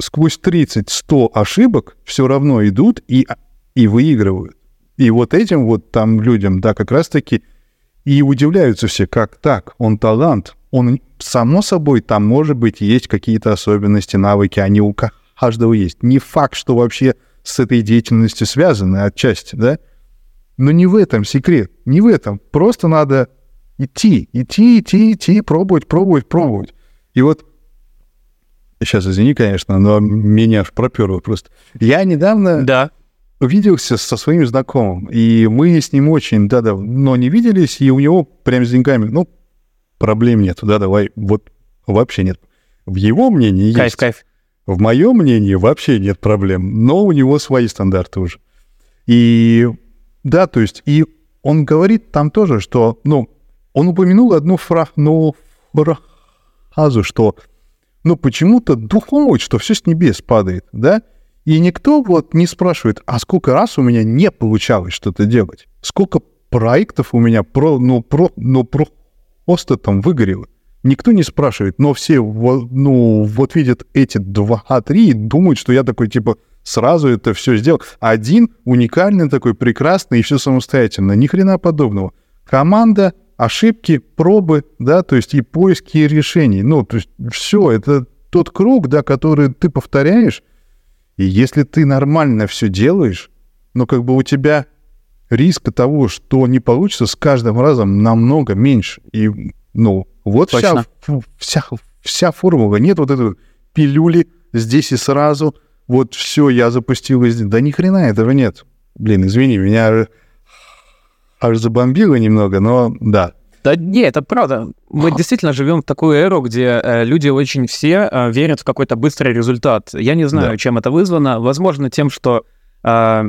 сквозь 30-100 ошибок все равно идут и, и выигрывают. И вот этим вот там людям, да, как раз-таки и удивляются все, как так, он талант, он, само собой, там, может быть, есть какие-то особенности, навыки, они у каждого есть. Не факт, что вообще с этой деятельностью связаны отчасти, да? Но не в этом секрет, не в этом. Просто надо идти, идти, идти, идти, пробовать, пробовать, пробовать. И вот Сейчас, извини, конечно, но меня аж проперло просто. Я недавно да. увиделся со своим знакомым, и мы с ним очень да, давно не виделись, и у него прям с деньгами, ну, проблем нет. Да, давай, вот вообще нет. В его мнении кайф, есть. Кайф, В моем мнении вообще нет проблем, но у него свои стандарты уже. И да, то есть, и он говорит там тоже, что, ну, он упомянул одну фра ну, фразу, что, ну, почему-то духовно, что все с небес падает, да? И никто вот не спрашивает, а сколько раз у меня не получалось что-то делать? Сколько проектов у меня про, ну, про, ну, про, просто там выгорело. Никто не спрашивает, но все, ну, вот видят эти два-три и думают, что я такой, типа, сразу это все сделал. Один уникальный такой, прекрасный и все самостоятельно. Ни хрена подобного. Команда, ошибки, пробы, да, то есть и поиски решений. Ну, то есть все, это тот круг, да, который ты повторяешь, и если ты нормально все делаешь, но как бы у тебя риска того, что не получится, с каждым разом намного меньше. И, ну, вот вся, вся, вся формула. Нет вот этой пилюли здесь и сразу. Вот все, я запустил везде. Да ни хрена этого нет. Блин, извини, меня аж забомбило немного, но да. Да не, это правда. Мы действительно живем в такую эру, где э, люди очень все э, верят в какой-то быстрый результат. Я не знаю, да. чем это вызвано. Возможно, тем, что э,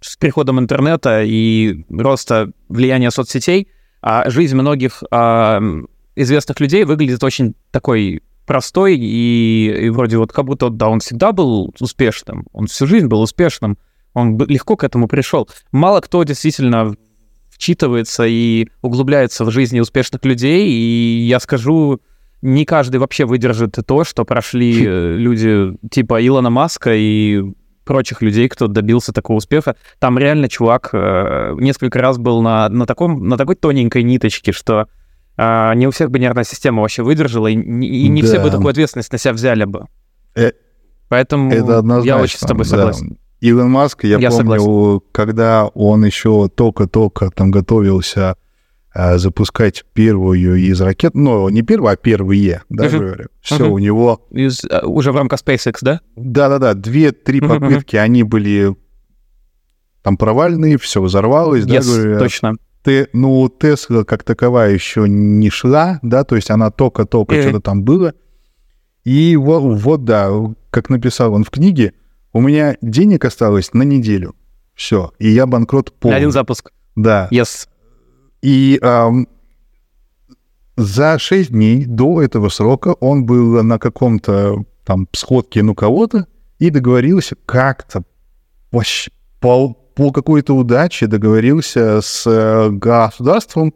с приходом интернета и роста влияния соцсетей а жизнь многих а, известных людей выглядит очень такой простой и, и вроде вот как будто, да, он всегда был успешным, он всю жизнь был успешным, он легко к этому пришел. Мало кто действительно вчитывается и углубляется в жизни успешных людей, и я скажу, не каждый вообще выдержит то, что прошли э, люди типа Илона Маска и прочих людей, кто добился такого успеха. Там реально чувак э, несколько раз был на, на, таком, на такой тоненькой ниточке, что э, не у всех бы нервная система вообще выдержала, и, и не да. все бы такую ответственность на себя взяли бы. Э, Поэтому это я очень с тобой согласен. Да. Илон Маск, я, я помню, согласен. когда он еще только-только там готовился запускать первую из ракет, ну, не первую, а первые, да, Мгм. говорю. Все, Мгм. у него, Из, э, уже в рамках SpaceX, да? да-да-да, две-три мгм. попытки, они были там провальные, все взорвалось, да, Yes, говорю. точно. Те- ну, Тесла как таковая еще не шла, да, то есть она только-только Мгм. что-то там было. И вот, вот, да, как написал он в книге, у меня денег осталось на неделю. Все, и я банкрот На полный. один запуск. Да. Yes. И ам, за 6 дней до этого срока он был на каком-то там сходке ну кого-то и договорился как-то вообще по, по какой-то удаче договорился с э, государством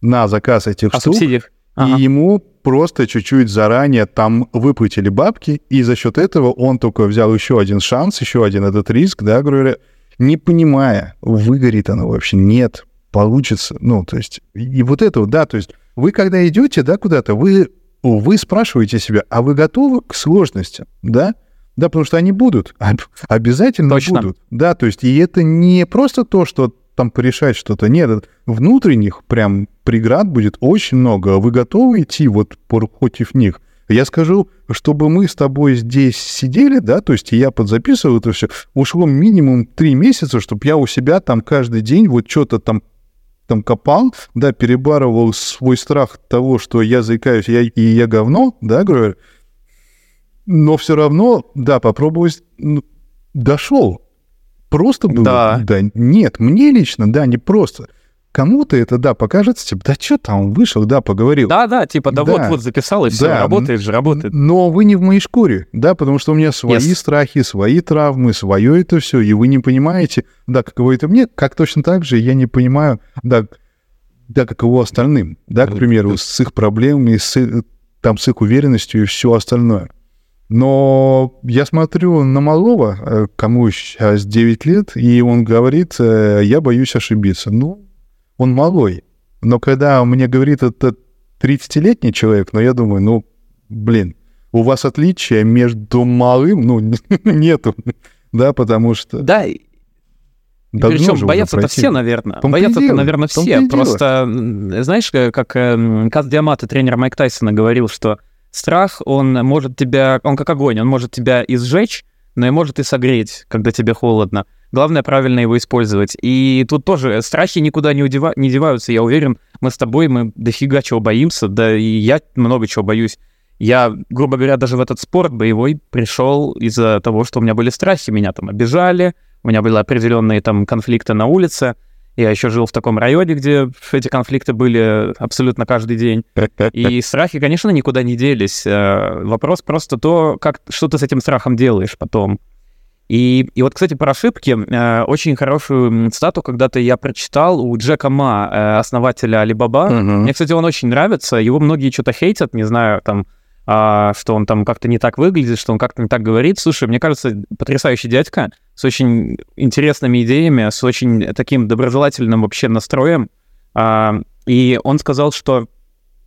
на заказ этих О штук. субсидиях. Ага. И ему просто чуть-чуть заранее там выплатили бабки, и за счет этого он только взял еще один шанс, еще один этот риск, да, говоря, не понимая, выгорит оно вообще, нет, получится, ну, то есть, и вот это вот, да, то есть, вы когда идете, да, куда-то, вы, вы спрашиваете себя, а вы готовы к сложностям, да? Да, потому что они будут, об- обязательно Точно. будут, да, то есть, и это не просто то, что там порешать что-то, нет, внутренних прям преград будет очень много, а вы готовы идти вот против них? Я скажу, чтобы мы с тобой здесь сидели, да, то есть и я подзаписывал это все, ушло минимум три месяца, чтобы я у себя там каждый день вот что-то там там копал, да, перебарывал свой страх того, что я заикаюсь, я, и я говно, да, говорю, но все равно, да, попробовать, ну, дошел. Просто было? Да. Да, нет, мне лично, да, не просто. Кому-то это, да, покажется, типа, да что там, вышел, да, поговорил. Да, да, типа, да, Да. вот-вот записал, и все, Да. работает же, работает. Но вы не в моей шкуре, да, потому что у меня свои Yes. страхи, свои травмы, свое это все, и вы не понимаете, да, каково это мне, как точно так же я не понимаю, да, да, каково остальным, да, к примеру, с их проблемами, с, их- там, с их уверенностью и все остальное. Но я смотрю на малого, э, кому сейчас 9 лет, и он говорит, э, я боюсь ошибиться. Ну, он малой. Но когда мне говорит это 30-летний человек, ну, я думаю, ну, блин, у вас отличия между малым, ну, нету, да, потому что... Да, же причем боятся-то все, наверное. Боятся-то, наверное, все. Просто, знаешь, э, как э, Каз Диамата, тренер Майк Тайсона, говорил, что страх, он может тебя, он как огонь, он может тебя и сжечь, но и может и согреть, когда тебе холодно. Главное правильно его использовать. И тут тоже страхи никуда не, удева- не деваются. Я уверен, мы с тобой, мы дофига чего боимся, да и я много чего боюсь. Я, грубо говоря, даже в этот спорт боевой пришел из-за того, что у меня были страхи, меня там обижали, у меня были определенные там конфликты на улице. Я еще жил в таком районе, где эти конфликты были абсолютно каждый день. И страхи, конечно, никуда не делись. Э, Вопрос просто то, как, что ты с этим страхом делаешь потом. И, и вот, кстати, про ошибки. э, Очень хорошую цитату когда-то я прочитал у Джека Ма, э, основателя Alibaba. Мгм. Мне, кстати, он очень нравится. Его многие что-то хейтят, не знаю, там, а, что он там как-то не так выглядит, что он как-то не так говорит. Слушай, мне кажется, потрясающий дядька с очень интересными идеями, с очень таким доброжелательным вообще настроем. А, и он сказал, что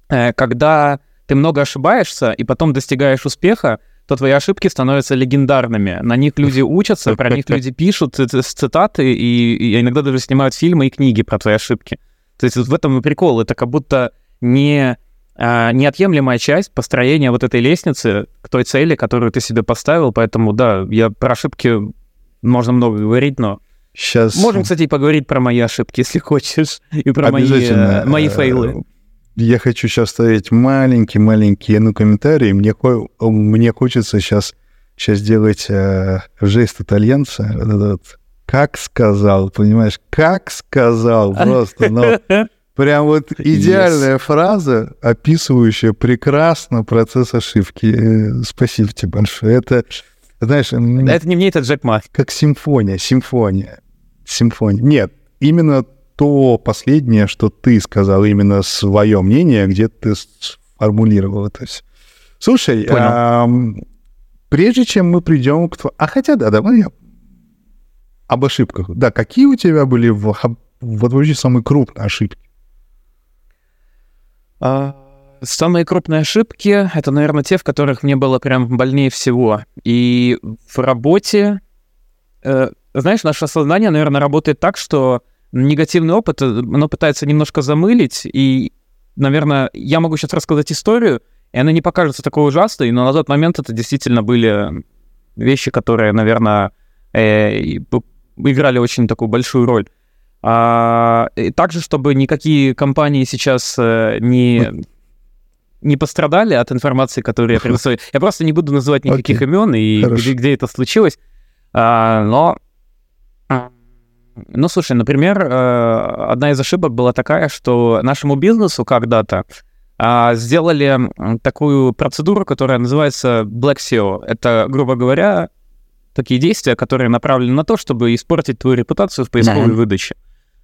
э, когда ты много ошибаешься и потом достигаешь успеха, то твои ошибки становятся легендарными. На них люди учатся, про них люди пишут цитаты и, и иногда даже снимают фильмы и книги про твои ошибки. То есть вот в этом и прикол. Это как будто не а, неотъемлемая часть построения вот этой лестницы к той цели, которую ты себе поставил. Поэтому, да, я про ошибки можно много говорить, но Сейчас... можем, кстати, поговорить про мои ошибки, если хочешь, и про мои, э, мои фейлы. Я хочу сейчас ставить маленький-маленький ну, комментарий. Мне, мне хочется сейчас, сейчас сделать э, жест итальянца. Вот этот вот. Как сказал, понимаешь? Как сказал просто. Ну, прям вот идеальная фраза, описывающая прекрасно процесс ошибки. Э, Спасибо тебе большое. Это, знаешь, Это не мне, это Джек Ма. как симфония, симфония, симфония. Нет, именно то последнее, что ты сказал, именно свое мнение, где ты сформулировал это. Слушай, Понял. прежде чем мы придем к... А хотя, да, давай я об ошибках. Да, какие у тебя были в- вот вообще самые крупные ошибки? А, Самые крупные ошибки — это, наверное, те, в которых мне было прям больнее всего. И в работе, э, знаешь, наше сознание, наверное, работает так, что негативный опыт, э, оно пытается немножко замылить, и, наверное, я могу сейчас рассказать историю, и она не покажется такой ужасной, но на тот момент это действительно были вещи, которые, наверное, э, играли очень такую большую роль. А, и также, чтобы никакие компании сейчас э, не, не пострадали от информации, которую я предоставляю. Я просто не буду называть никаких okay. имен и где, где это случилось. А, но, ну, слушай, например, э, одна из ошибок была такая, что нашему бизнесу когда-то а, сделали такую процедуру, которая называется Black SEO. Это, грубо говоря, такие действия, которые направлены на то, чтобы испортить твою репутацию в поисковой да. выдаче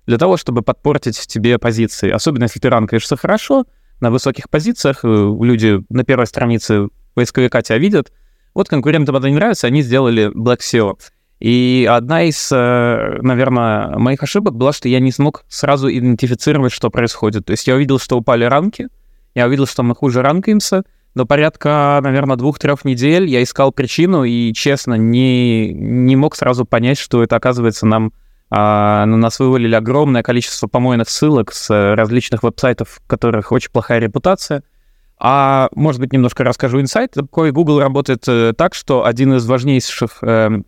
для того, чтобы подпортить тебе позиции. Особенно если ты ранкаешься хорошо, на высоких позициях, э, люди на первой странице поисковика тебя видят. Вот конкурентам это не нравится, они сделали Black SEO. И одна из, э, наверное, моих ошибок была, что я не смог сразу идентифицировать, что происходит. То есть я увидел, что упали ранки, я увидел, что мы хуже ранкаемся, но порядка, наверное, двух-трех недель я искал причину и, честно, не, не мог сразу понять, что это, оказывается, нам а, на нас вывалили огромное количество помойных ссылок с э, различных веб-сайтов, у которых очень плохая репутация. А может быть, немножко расскажу инсайт. Такой Google работает э, так, что один из важнейших э,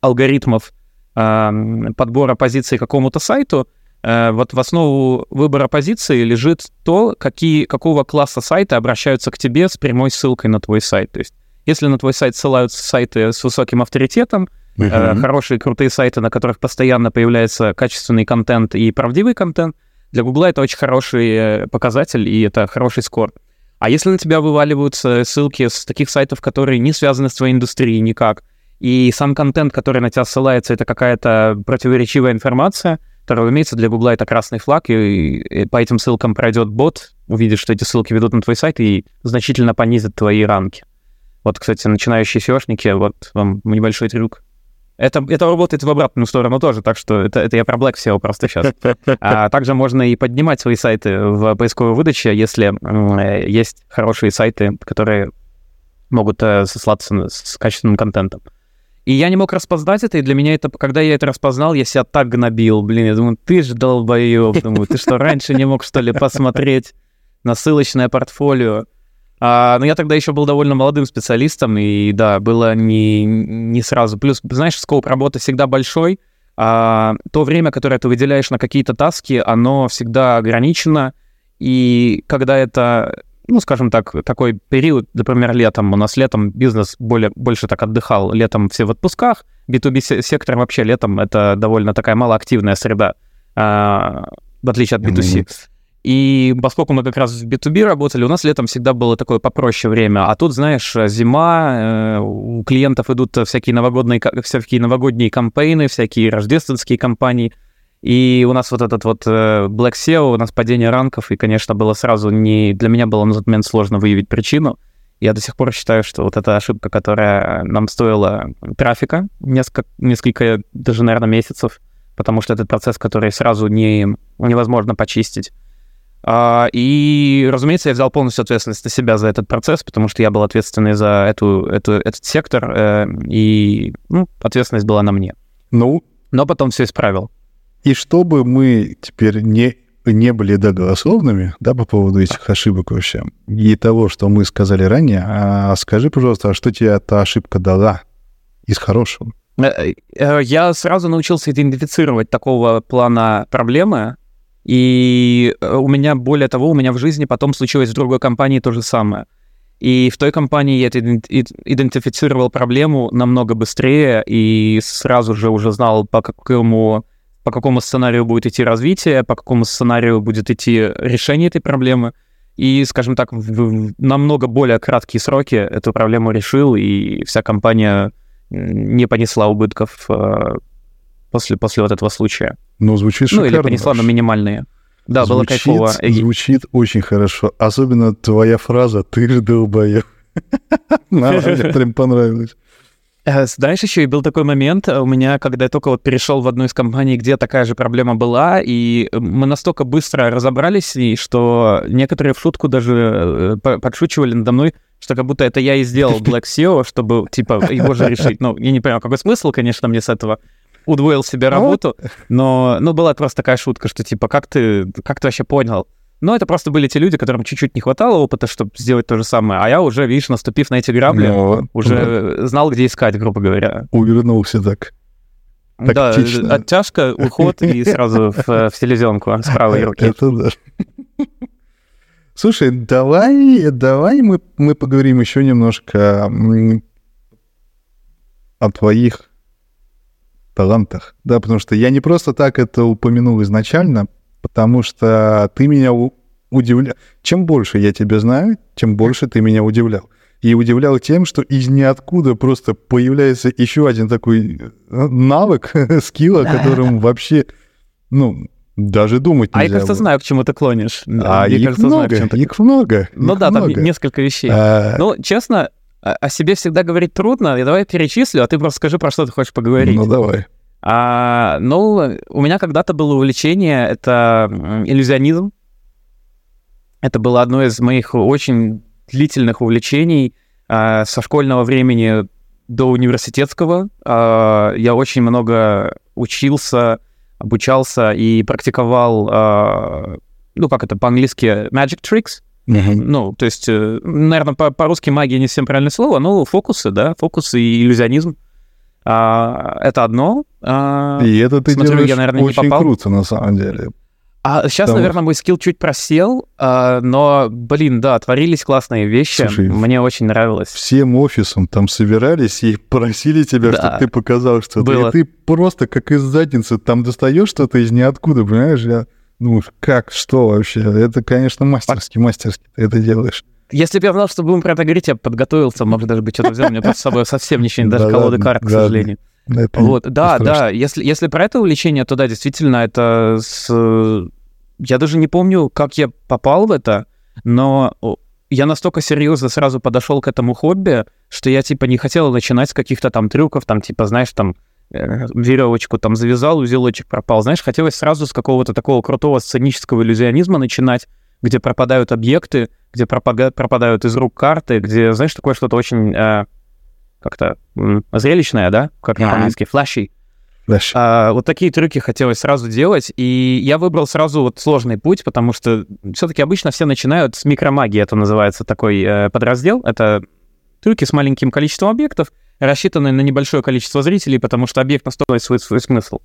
алгоритмов э, подбора позиций какому-то сайту, э, вот в основу выбора позиции лежит то, какие, какого класса сайта обращаются к тебе с прямой ссылкой на твой сайт. То есть если на твой сайт ссылаются сайты с высоким авторитетом, uh-huh. хорошие, крутые сайты, на которых постоянно появляется качественный контент и правдивый контент. Для Гугла это очень хороший э, показатель, и это хороший скор. А если на тебя вываливаются ссылки с таких сайтов, которые не связаны с твоей индустрией никак, и сам контент, который на тебя ссылается, это какая-то противоречивая информация, то, разумеется, для Гугла это красный флаг, и, и по этим ссылкам пройдет бот, увидит, что эти ссылки ведут на твой сайт и значительно понизит твои ранки. Вот, кстати, начинающие SEOшники, вот вам небольшой трюк. Это, это работает в обратную сторону тоже, так что это, это я про Black SEO просто сейчас. А также можно и поднимать свои сайты в поисковой выдаче, если э, есть хорошие сайты, которые могут э, сослаться с качественным контентом. И я не мог распознать это, и для меня это, когда я это распознал, я себя так гнобил, блин, я думаю, ты же долбоёб, думаю, ты что, раньше не мог, что ли, посмотреть на ссылочное портфолио? А, но я тогда еще был довольно молодым специалистом, и да, было не, не сразу. Плюс, знаешь, скоп работы всегда большой, а то время, которое ты выделяешь на какие-то таски, оно всегда ограничено, и когда это, ну, скажем так, такой период, например, летом, у нас летом бизнес более, больше так отдыхал, летом все в отпусках, B2B-сектор вообще летом это довольно такая малоактивная среда, а, в отличие от B2C. Mm-hmm. И поскольку мы как раз в B2B работали, у нас летом всегда было такое попроще время. А тут, знаешь, зима, э, у клиентов идут всякие новогодние, всякие новогодние кампейны, всякие рождественские кампании. И у нас вот этот вот э, Black SEO, у нас падение ранков, и, конечно, было сразу не... Для меня было на тот момент сложно выявить причину. Я до сих пор считаю, что вот эта ошибка, которая нам стоила трафика несколько, несколько даже, наверное, месяцев, потому что этот процесс, который сразу не, невозможно почистить. А, и, разумеется, я взял полностью ответственность на себя за этот процесс, потому что я был ответственный за эту, эту, этот сектор, э, и ну, ответственность была на мне. Ну? Но потом все исправил. И чтобы мы теперь не, не были да, голословными да, по поводу этих ошибок вообще, и того, что мы сказали ранее, а скажи, пожалуйста, а что тебе эта ошибка дала из хорошего? Э, э, я сразу научился идентифицировать такого плана проблемы, и э, у меня, более того, у меня в жизни потом случилось в другой компании то же самое. И в той компании я идентифицировал проблему намного быстрее и сразу же уже знал, по какому, по какому сценарию будет идти развитие, по какому сценарию будет идти решение этой проблемы. И, скажем так, в намного более краткие сроки эту проблему решил, и вся компания не понесла убытков э, после, после вот этого случая. Ну, звучит шикарно. Ну, или понесла на минимальные. Да, звучит, было кайфово. Звучит очень хорошо. Особенно твоя фраза «ты же долбоёб». Прям понравилось. Э, знаешь, еще и был такой момент у меня, когда я только вот перешел в одну из компаний, где такая же проблема была, и мы настолько быстро разобрались с ней, что некоторые в шутку даже э, подшучивали надо мной, что как будто это я и сделал Black SEO, чтобы, типа, его же решить. Ну, я не понимаю, какой смысл, конечно, мне с этого. удвоил себе работу, но, ну, была просто такая шутка, что типа, как ты, как ты вообще понял? Но это просто были те люди, которым чуть-чуть не хватало опыта, чтобы сделать то же самое. А я уже, видишь, наступив на эти грабли, Ну, уже знал, где искать, грубо говоря. Увернулся так. Да, Тактично. оттяжка, уход и сразу в, в селезенку с правой руки. Это да. Слушай, давай, давай мы, мы поговорим еще немножко о твоих талантах. Да, потому что я не просто так это упомянул изначально, потому что ты меня удивлял. Чем больше я тебя знаю, тем больше ты меня удивлял. И удивлял тем, что из ниоткуда просто появляется еще один такой э, навык, скилл, о котором вообще, ну, даже думать А я, нельзя кажется, знаю, к чему ты клонишь. А Мне их кажется, знаю, к много, чему ты- их много. Ну их да, там много. несколько вещей. А, Ну, честно, о себе всегда говорить трудно. Я давай перечислю, а ты просто скажи, про что ты хочешь поговорить. Ну, давай. А, ну, у меня когда-то было увлечение, это иллюзионизм. Это было одно из моих очень длительных увлечений а, со школьного времени до университетского. А, я очень много учился, обучался и практиковал, а, ну, как это по-английски, magic tricks. Ну, то есть, наверное, по- по-русски магия не совсем правильное слово, но фокусы, да, фокусы и иллюзионизм. А, это одно. А, И это ты Смотрю, делаешь я, наверное, не очень попал. круто, на самом деле. а сейчас, Потому- наверное, мой скилл чуть просел, а, но, блин, да, творились классные вещи. Слушай, Мне очень нравилось. Всем офисом там собирались и просили тебя, Да. чтобы ты показал что-то. Было. И ты просто как из задницы там достаешь что-то из ниоткуда, понимаешь? Я думаю, как, что вообще? Это, конечно, мастерски, мастерски ты это делаешь. Если бы я знал, что будем про это говорить, я подготовился, может, даже бы что-то взял. У меня с собой совсем ничего, даже Да колоды карт, к сожалению. Это Вот, да, страшно. да. Если, если про это увлечение, то да, действительно, это с... Я даже не помню, как я попал в это, но я настолько серьезно сразу подошел к этому хобби, что я, типа, не хотел начинать с каких-то там трюков, там, типа, знаешь, там, э, веревочку там завязал, узелочек пропал. Знаешь, хотелось сразу с какого-то такого крутого сценического иллюзионизма начинать, где пропадают объекты, где пропага- пропадают из рук карты, где, знаешь, такое что-то очень э, как-то м, зрелищное, да, как Ага. по-английски. Дальше. А, вот такие трюки хотелось сразу делать, и я выбрал сразу вот сложный путь, потому что все-таки обычно все начинают с микромагии, это называется такой э, подраздел. Это трюки с маленьким количеством объектов, рассчитанные на небольшое количество зрителей, потому что объект настолько свой, свой смысл.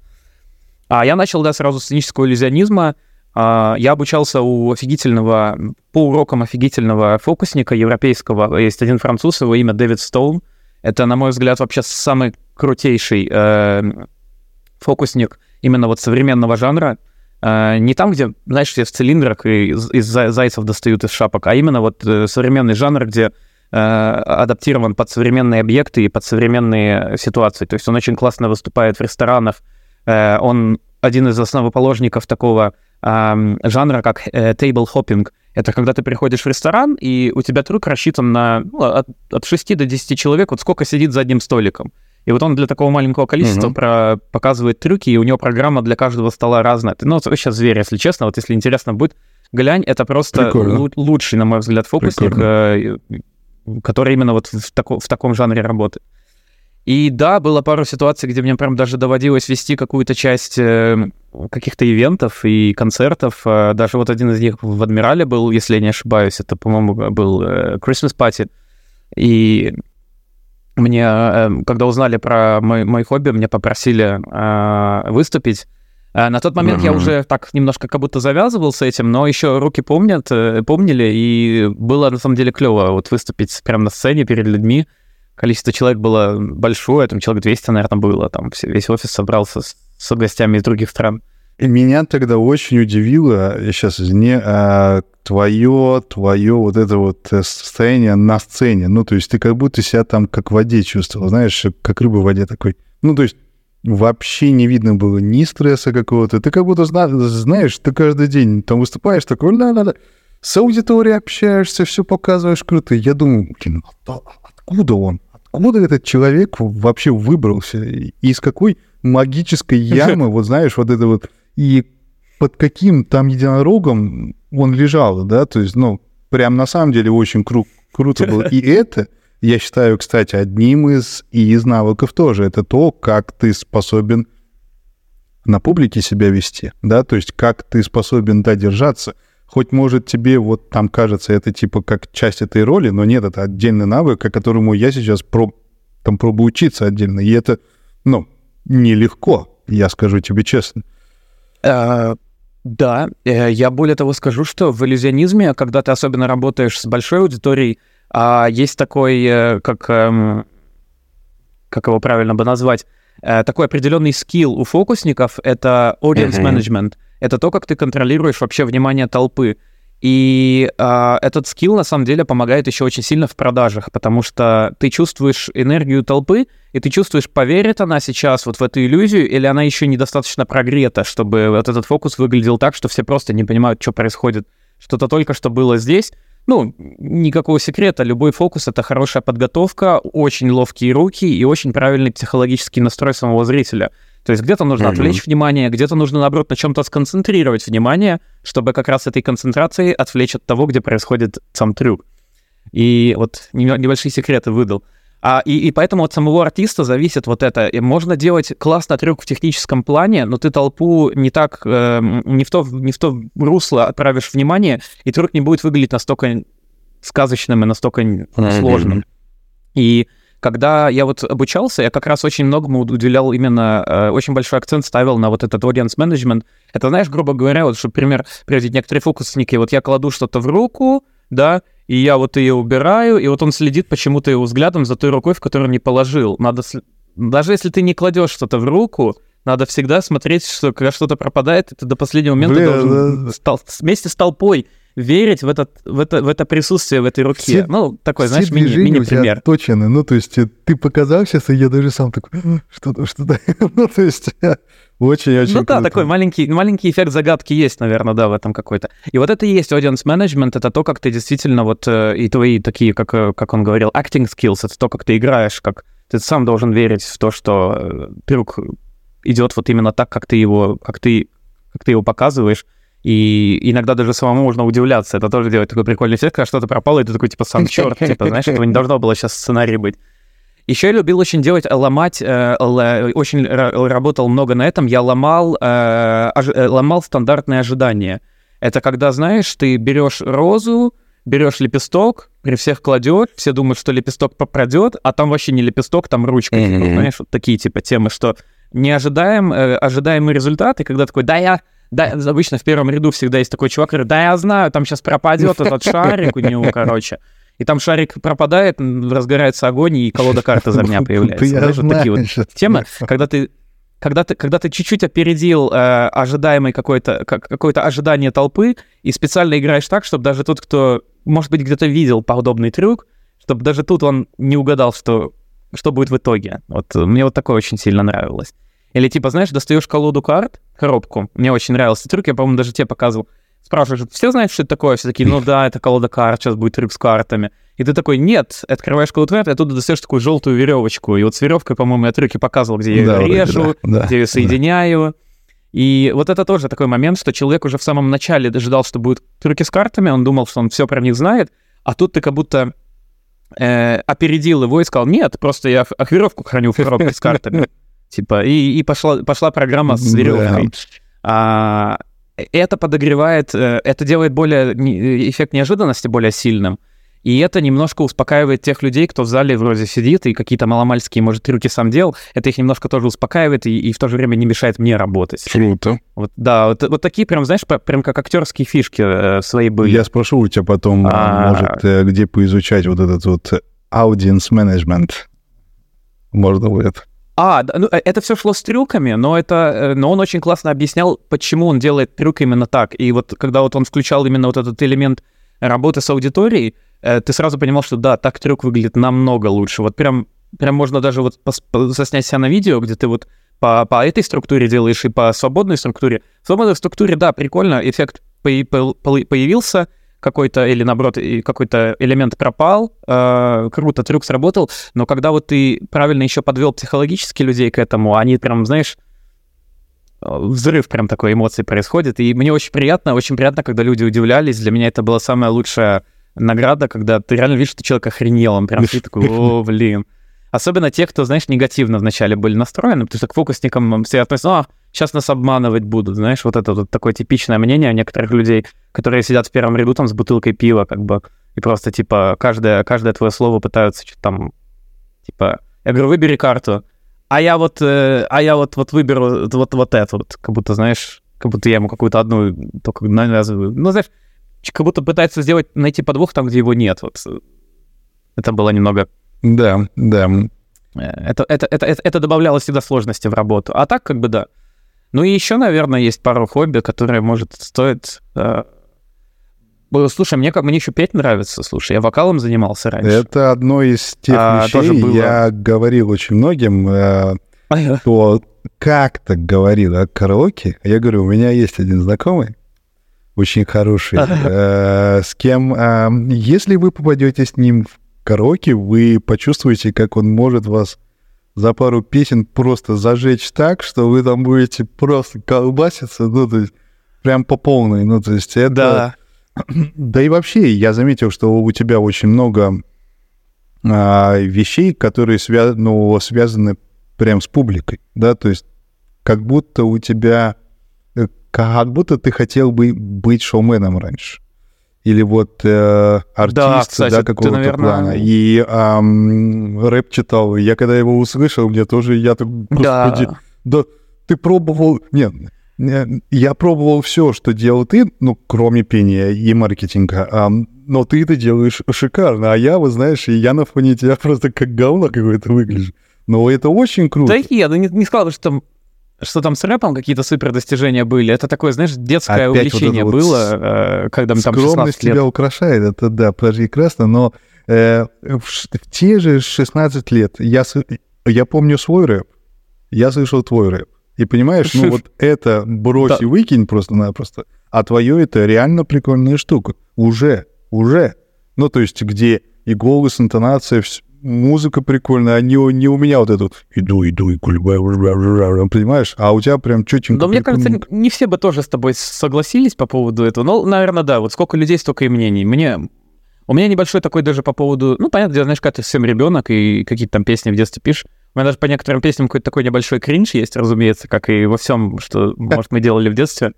А я начал, да, сразу с сценического иллюзионизма. А, я обучался у офигительного, по урокам офигительного фокусника европейского. Есть один француз, его имя Дэвид Стоун. Это, на мой взгляд, вообще самый крутейший э, фокусник именно вот современного жанра. Э, не там, где, знаешь, все в цилиндрах и из, из зай- зайцев достают из шапок, а именно вот э, современный жанр, где э, адаптирован под современные объекты и под современные ситуации. То есть он очень классно выступает в ресторанах. Э, он один из основоположников такого ам, жанра, как э, table hopping. Это когда ты приходишь в ресторан, и у тебя трюк рассчитан на ну, от, от 6 до 10 человек, вот сколько сидит за одним столиком. И вот он для такого маленького количества Мгм. про- показывает трюки, и у него программа для каждого стола разная. Ты, ну, вообще зверь, если честно. Вот если интересно будет, глянь, это просто Прикольно. лу- лучший, на мой взгляд, фокусник, э, который именно вот в, тако- в таком жанре работает. И да, было пару ситуаций, где мне прям даже доводилось вести какую-то часть э, каких-то ивентов и концертов. Э, Даже вот один из них в Адмирале был, если я не ошибаюсь. Это, по-моему, был э, Christmas Party. И мне, э, когда узнали про мой, мой хобби, меня попросили э, выступить. Э, На тот момент я Мгм. уже так немножко как будто завязывал с этим, но еще руки помнят, э, помнили, и было на самом деле клево вот выступить прямо на сцене перед людьми. Количество человек было большое, там человек 200, наверное, было, там весь офис собрался с, с гостями из других стран. И меня тогда очень удивило, я сейчас извини, а, твое, твое вот это вот э, состояние на сцене. Ну, то есть ты как будто себя там как в воде чувствовал, знаешь, как рыба в воде такой. Ну, то есть вообще не видно было ни стресса какого-то. Ты как будто зна- знаешь, ты каждый день там выступаешь, такой ла-ла-ла, с аудиторией общаешься, все показываешь круто. Я думаю, блин, а- откуда он? Откуда этот человек вообще выбрался? Из какой магической ямы, вот знаешь, вот это вот, и под каким там единорогом он лежал, да, то есть, ну, прям на самом деле очень кру- круто было. И это, я считаю, кстати, одним из, и из навыков тоже, это то, как ты способен на публике себя вести, да, то есть как ты способен, да, держаться, хоть, может, тебе вот там кажется это типа как часть этой роли, но нет, это отдельный навык, о которому я сейчас про, там пробую учиться отдельно, и это, ну, нелегко, я скажу тебе честно. А, да, э, я более того скажу, что в иллюзионизме, когда ты особенно работаешь с большой аудиторией, а есть такой, э, как, эм, как его правильно бы назвать, э, такой определенный скилл у фокусников — это audience management. Это то, как ты контролируешь вообще внимание толпы. И э, этот скилл на самом деле помогает еще очень сильно в продажах, потому что ты чувствуешь энергию толпы, и ты чувствуешь, поверит она сейчас вот в эту иллюзию, или она еще недостаточно прогрета, чтобы вот этот фокус выглядел так, что все просто не понимают, что происходит. Что-то только что было здесь. Ну, никакого секрета, любой фокус — это хорошая подготовка, очень ловкие руки и очень правильный психологический настрой самого зрителя — то есть где-то нужно mm-hmm. отвлечь внимание, где-то нужно, наоборот, на чем-то сконцентрировать внимание, чтобы как раз этой концентрацией отвлечь от того, где происходит сам трюк. И вот небольшие секреты выдал. А, и, и поэтому от самого артиста зависит вот это. И можно делать классный трюк в техническом плане, но ты толпу не так, э, не, в то, не в то русло отправишь внимание, и трюк не будет выглядеть настолько сказочным и настолько mm-hmm. сложным. И когда я вот обучался, я как раз очень многому уделял именно, э, очень большой акцент ставил на вот этот audience management. Это, знаешь, грубо говоря, вот, что пример приводить некоторые фокусники, вот я кладу что-то в руку, да, и я вот ее убираю, и вот он следит почему-то его взглядом за той рукой, в которую не положил. Надо, даже если ты не кладешь что-то в руку, надо всегда смотреть, что когда что-то пропадает, ты до последнего момента Блин, должен да. стал, вместе с толпой верить в, этот, в, это, в это присутствие в этой руке. Все, ну, такой, знаешь, мини, мини-пример. Точно, ну, то есть э, ты показал сейчас, и я даже сам такой, что-то, что-то, ну, то есть очень-очень Ну да, такой маленький, маленький эффект загадки есть, наверное, да, в этом какой-то. И вот это и есть audience management, это то, как ты действительно вот, э, и твои такие, как, э, как он говорил, acting skills, это то, как ты играешь, как ты сам должен верить в то, что трюк идет вот именно так, как ты его, как ты, как ты его показываешь, и иногда даже самому можно удивляться. Это тоже делает такой прикольный эффект, когда что-то пропало, и ты такой, типа, сам черт, типа, знаешь, этого не должно было сейчас сценарий быть. Еще я любил очень делать, э, ломать, э, очень работал много на этом. Я ломал, э, ломал стандартные ожидания. Это когда, знаешь, ты берешь розу, берешь лепесток, при всех кладешь, все думают, что лепесток пропадет, а там вообще не лепесток, там ручка, mm-hmm. типа, знаешь, вот такие типа темы, что не ожидаем, ожидаемый результат, и когда такой, да, я да, обычно в первом ряду всегда есть такой чувак, который, да, я знаю, там сейчас пропадет этот шарик у него, короче. И там шарик пропадает, разгорается огонь, и колода карты за меня появляется. Знаешь, вот такие вот темы, когда ты когда ты, когда ты чуть-чуть опередил э, ожидаемый какое-то какое ожидание толпы и специально играешь так, чтобы даже тот, кто, может быть, где-то видел подобный трюк, чтобы даже тут он не угадал, что, что будет в итоге. Вот мне вот такое очень сильно нравилось. Или типа, знаешь, достаешь колоду карт, коробку. Мне очень нравился трюк, я, по-моему, даже тебе показывал. Спрашиваешь, все знают, что это такое? Все такие, ну да, это колода карт, сейчас будет трюк с картами. И ты такой, нет, открываешь колоду карт, и оттуда достаешь такую желтую веревочку. И вот с веревкой, по-моему, я трюки показывал, где я ее да, режу, да, где ее соединяю. Да. И вот это тоже такой момент, что человек уже в самом начале дожидал, что будут трюки с картами, он думал, что он все про них знает, а тут ты как будто э, опередил его и сказал, нет, просто я веревку храню в коробке с картами. Типа, и, и пошла, пошла программа с веревкой. А, это подогревает, э, это делает более эффект неожиданности более сильным. И это немножко успокаивает тех людей, кто в зале вроде сидит и какие-то маломальские, может, трюки сам делал. Это их немножко тоже успокаивает и, и в то же время не мешает мне работать. Круто. Вот, да, вот, вот такие прям, знаешь, прям как актерские фишки э, свои были. Я спрошу у тебя потом, а... может, э, где поизучать вот этот вот audience management. Можно будет. А, ну, э, это все шло с трюками, но это, э, но он очень классно объяснял, почему он делает трюк именно так. И вот когда вот он включал именно вот этот элемент работы с аудиторией, э, ты сразу понимал, что да, так трюк выглядит намного лучше. Вот прям, прям можно даже вот заснять себя на видео, где ты вот по, по этой структуре делаешь и по свободной структуре. В свободной структуре, да, прикольно, эффект появился, какой-то, или наоборот, какой-то элемент пропал, э, круто, трюк сработал, но когда вот ты правильно еще подвел психологически людей к этому, они прям, знаешь, взрыв прям такой эмоций происходит, и мне очень приятно, очень приятно, когда люди удивлялись, для меня это была самая лучшая награда, когда ты реально видишь, что человек охренел, он прям сидит такой, о, блин. Особенно те, кто, знаешь, негативно вначале были настроены, потому что к фокусникам все относятся, а, сейчас нас обманывать будут, знаешь, вот это вот такое типичное мнение некоторых людей, которые сидят в первом ряду там с бутылкой пива, как бы, и просто, типа, каждое, каждое твое слово пытаются что-то там, типа, я говорю, выбери карту, а я вот, э, а я вот, вот выберу вот, вот это вот, как будто, знаешь, как будто я ему какую-то одну только навязываю. Ну, знаешь, как будто пытается сделать, найти подвох там, где его нет. Вот это было немного... Да, да. Это, это, это, это, это добавляло всегда сложности в работу. А так, как бы, да. Ну и еще, наверное, есть пару хобби, которые, может, стоит... Э... Слушай, мне, как, мне еще петь нравится, слушай, я вокалом занимался раньше. Это одно из тех а, вещей, было... я говорил очень многим, э, кто как-то говорил о караоке. Я говорю, у меня есть один знакомый, очень хороший, э, с кем, э, если вы попадете с ним в караоке, вы почувствуете, как он может вас за пару песен просто зажечь так, что вы там будете просто колбаситься, ну, то есть прям по полной, ну, то есть это... Да. Да и вообще, я заметил, что у тебя очень много а, вещей, которые свя... ну, связаны прям с публикой, да, то есть как будто у тебя, э, как будто ты хотел бы быть шоуменом раньше или вот э, артист, да, кстати, да, какого-то наверное... плана. И эм, рэп читал. Я когда его услышал, мне тоже, я так, господи, да, да ты пробовал... Нет, я пробовал все, что делал ты, ну, кроме пения и маркетинга, а, но ты это делаешь шикарно, а я, вы знаешь, я на фоне тебя просто как говно какое-то выгляжу. Но это очень круто. Да я не, не сказал, что там что там с рэпом какие-то супер достижения были. Это такое, знаешь, детское Опять увлечение вот было, вот э, когда мы там 16 лет. тебя украшает, это да, прекрасно, но э, в, в те же 16 лет я, я помню свой рэп, я слышал твой рэп. И понимаешь, ну вот это брось и выкинь просто-напросто, а твое это реально прикольная штука. Уже, уже. Ну, то есть, где и голос, интонация, музыка прикольная, а не, не у меня вот этот иду, иду, и понимаешь? А у тебя прям четенько. Но мне кажется, не все бы тоже с тобой согласились по поводу этого. Ну, наверное, да. Вот сколько людей, столько и мнений. Мне у меня небольшой такой даже по поводу... Ну, понятно, знаешь, когда ты всем ребенок и какие-то там песни в детстве пишешь. У меня даже по некоторым песням какой-то такой небольшой кринж есть, разумеется, как и во всем, что, может, мы делали в детстве.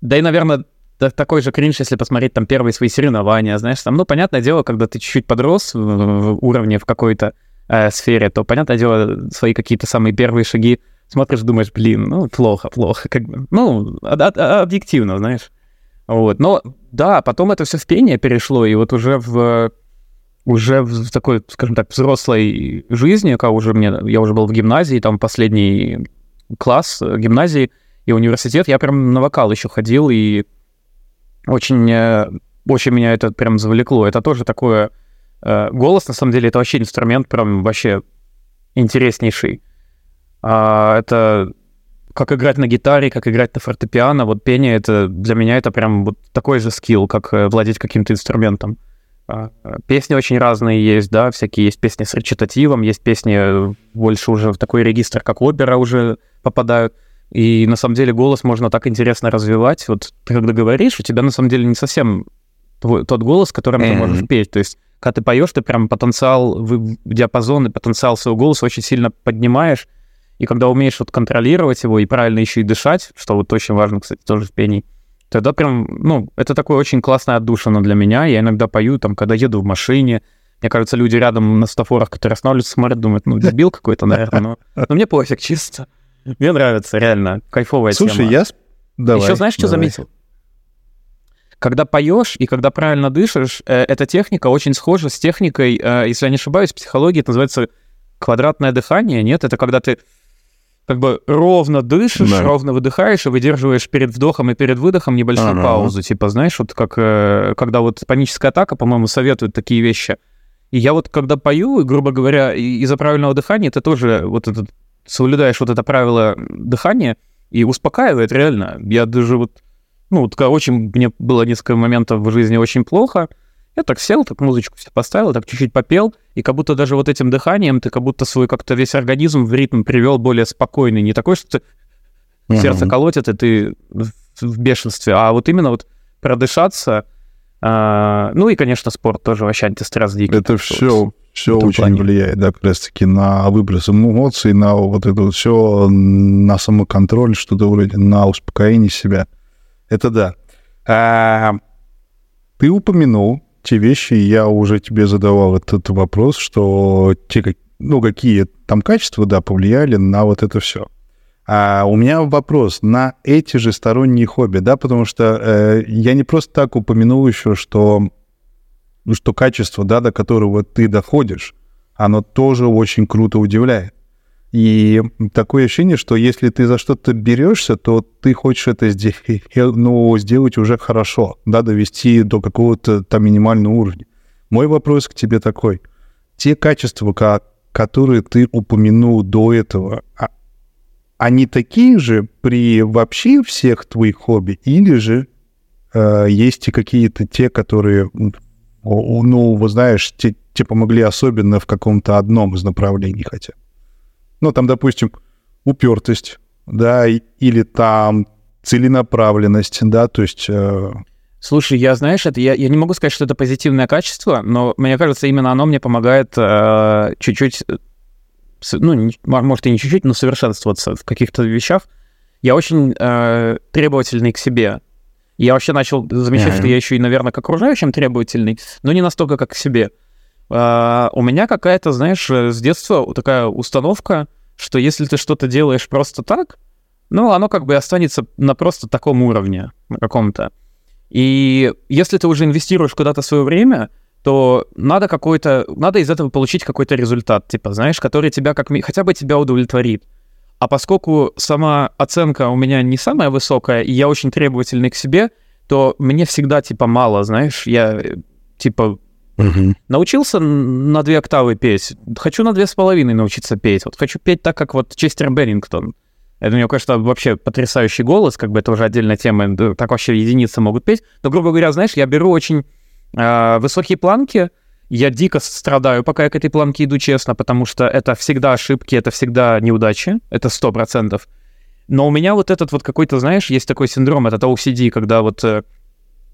Да и, наверное, такой же кринж, если посмотреть там первые свои соревнования, знаешь, там, ну, понятное дело, когда ты чуть-чуть подрос в, в уровне в какой-то э, сфере, то, понятное дело, свои какие-то самые первые шаги смотришь, думаешь, блин, ну, плохо, плохо, как бы, ну, объективно, знаешь. Вот, но, да, потом это все в пение перешло, и вот уже в уже в такой, скажем так, взрослой жизни, когда уже мне, я уже был в гимназии, там последний класс гимназии и университет, я прям на вокал еще ходил, и очень, э, очень меня это прям завлекло. Это тоже такое... Э, голос, на самом деле, это вообще инструмент прям вообще интереснейший. А, это как играть на гитаре, как играть на фортепиано. Вот пение это для меня это прям вот такой же скилл, как э, владеть каким-то инструментом. А, песни очень разные есть, да, всякие есть песни с речитативом, есть песни больше уже в такой регистр, как опера уже попадают. И на самом деле голос можно так интересно развивать. Вот ты когда говоришь, у тебя на самом деле не совсем твой, тот голос, которым mm-hmm. ты можешь петь. То есть, когда ты поешь, ты прям потенциал, диапазон и потенциал своего голоса очень сильно поднимаешь. И когда умеешь вот контролировать его и правильно еще и дышать, что вот очень важно, кстати, тоже в пении, тогда прям, ну, это такое очень классная отдушина для меня. Я иногда пою, там, когда еду в машине, мне кажется, люди рядом на стафорах, которые останавливаются, смотрят, думают, ну, дебил какой-то, наверное, но, но мне пофиг, чисто. Мне нравится, реально. Кайфовая Слушай, тема. я... Давай, Еще знаешь, что давай. заметил? Когда поешь и когда правильно дышишь, э, эта техника очень схожа с техникой, э, если я не ошибаюсь, в психологии это называется квадратное дыхание, нет? Это когда ты как бы ровно дышишь, да. ровно выдыхаешь и выдерживаешь перед вдохом и перед выдохом небольшую ага. паузу. Типа, знаешь, вот как э, когда вот паническая атака, по-моему, советуют такие вещи. И я вот когда пою, грубо говоря, из-за правильного дыхания, это тоже вот этот соблюдаешь вот это правило дыхания и успокаивает реально. Я даже вот, ну, вот очень, мне было несколько моментов в жизни очень плохо, я так сел, так музычку все поставил, так чуть-чуть попел, и как будто даже вот этим дыханием ты как будто свой как-то весь организм в ритм привел более спокойный, не такой, что ты uh-huh. сердце колотит, и ты в бешенстве, а вот именно вот продышаться, А, ну и, конечно, спорт тоже вообще антистресс дикий. Это все, все очень плане. влияет, да, как раз-таки на выброс эмоций, на вот это вот все, на самоконтроль, что-то вроде, на успокоение себя. Это да. А, ты упомянул те вещи, я уже тебе задавал этот вопрос, что те, ну, какие там качества, да, повлияли на вот это все. А у меня вопрос на эти же сторонние хобби, да, потому что э, я не просто так упомянул еще, что, ну, что качество, да, до которого ты доходишь, оно тоже очень круто удивляет. И такое ощущение, что если ты за что-то берешься, то ты хочешь это сделать, ну, сделать уже хорошо, да, довести до какого-то там минимального уровня. Мой вопрос к тебе такой. Те качества, которые ты упомянул до этого, а они такие же при вообще всех твоих хобби, или же э, есть и какие-то те, которые, ну, вы знаешь, те, те помогли особенно в каком-то одном из направлений хотя ну, там, допустим, упертость, да, или там целенаправленность, да, то есть... Э... Слушай, я, знаешь, это я, я не могу сказать, что это позитивное качество, но мне кажется, именно оно мне помогает э, чуть-чуть, э, ну, может, и не чуть-чуть, но совершенствоваться в каких-то вещах. Я очень э, требовательный к себе. Я вообще начал замечать, mm-hmm. что я еще и, наверное, к окружающим требовательный, но не настолько, как к себе. Uh, у меня какая-то, знаешь, с детства такая установка, что если ты что-то делаешь просто так, ну, оно как бы останется на просто таком уровне, на каком-то. И если ты уже инвестируешь куда-то свое время, то надо какой-то, надо из этого получить какой-то результат, типа, знаешь, который тебя как хотя бы тебя удовлетворит. А поскольку сама оценка у меня не самая высокая, и я очень требовательный к себе, то мне всегда, типа, мало, знаешь, я, типа, Угу. Научился на две октавы петь. Хочу на две с половиной научиться петь. Вот хочу петь так, как вот Честер Берингтон. Это у него, конечно, вообще потрясающий голос, как бы это уже отдельная тема, так вообще единицы могут петь. Но, грубо говоря, знаешь, я беру очень э, высокие планки, я дико страдаю, пока я к этой планке иду честно, потому что это всегда ошибки, это всегда неудачи, это сто процентов. Но у меня вот этот вот какой-то, знаешь, есть такой синдром, это OCD, когда вот э,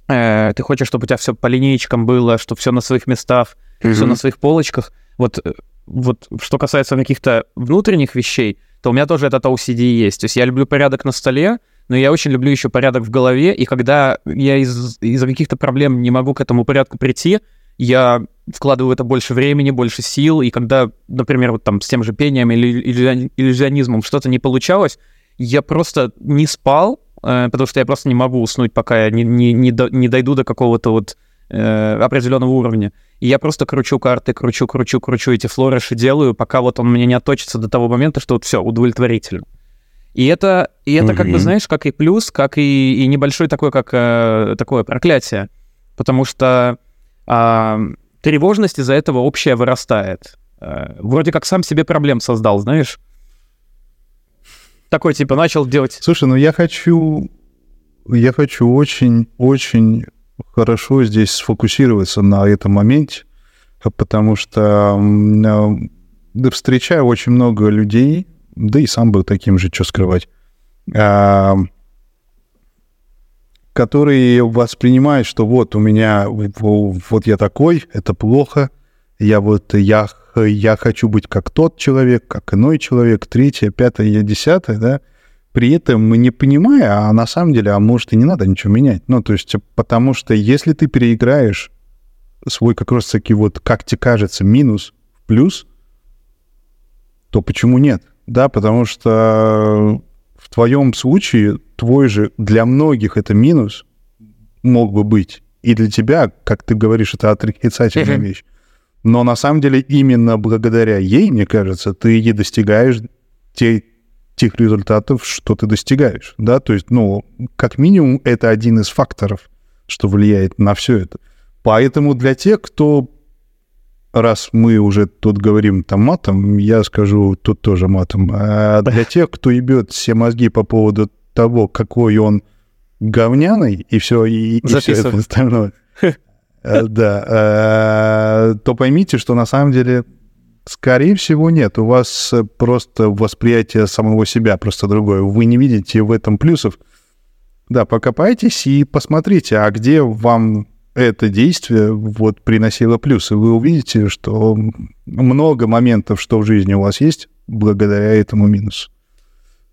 э, ты хочешь, чтобы у тебя все по линейкам было, чтобы все на своих местах, mm-hmm. все на своих полочках. Вот, э, вот что касается каких-то внутренних вещей, то у меня тоже этот OCD есть. То есть я люблю порядок на столе, но я очень люблю еще порядок в голове, и когда я из- из-за каких-то проблем не могу к этому порядку прийти, я вкладываю это больше времени, больше сил, и когда, например, вот там с тем же пением или иллюзионизмом что-то не получалось, я просто не спал, Э, потому что я просто не могу уснуть, пока я не, не, не, до, не дойду до какого-то вот э, определенного уровня. И я просто кручу карты, кручу, кручу, кручу эти флориши делаю, пока вот он мне не отточится до того момента, что вот все, удовлетворительно. И это, и это mm-hmm. как бы, знаешь, как и плюс, как и, и небольшой такой, как э, такое проклятие. Потому что э, тревожность из-за этого общая вырастает. Э, вроде как сам себе проблем создал, знаешь. Такой, типа, начал делать... Слушай, ну я хочу... Я хочу очень-очень хорошо здесь сфокусироваться на этом моменте, потому что да, встречаю очень много людей, да и сам был таким же, что скрывать, а, которые воспринимают, что вот у меня, вот я такой, это плохо, я вот, я я хочу быть как тот человек, как иной человек, третье, пятое, десятое, да, при этом не понимая, а на самом деле, а может и не надо ничего менять. Ну, то есть, потому что если ты переиграешь свой как раз таки вот, как тебе кажется, минус в плюс, то почему нет? Да, потому что в твоем случае твой же для многих это минус мог бы быть. И для тебя, как ты говоришь, это отрицательная вещь. Но на самом деле именно благодаря ей, мне кажется, ты и достигаешь те, тех результатов, что ты достигаешь. Да? То есть, ну, как минимум, это один из факторов, что влияет на все это. Поэтому для тех, кто раз мы уже тут говорим там матом, я скажу тут тоже матом. А для тех, кто ебет все мозги по поводу того, какой он говняный, и все, и, и все это остальное. Э, да, э, то поймите, что на самом деле, скорее всего, нет. У вас просто восприятие самого себя просто другое. Вы не видите в этом плюсов. Да, покопайтесь и посмотрите, а где вам это действие вот приносило плюсы. Вы увидите, что много моментов, что в жизни у вас есть, благодаря этому минусу.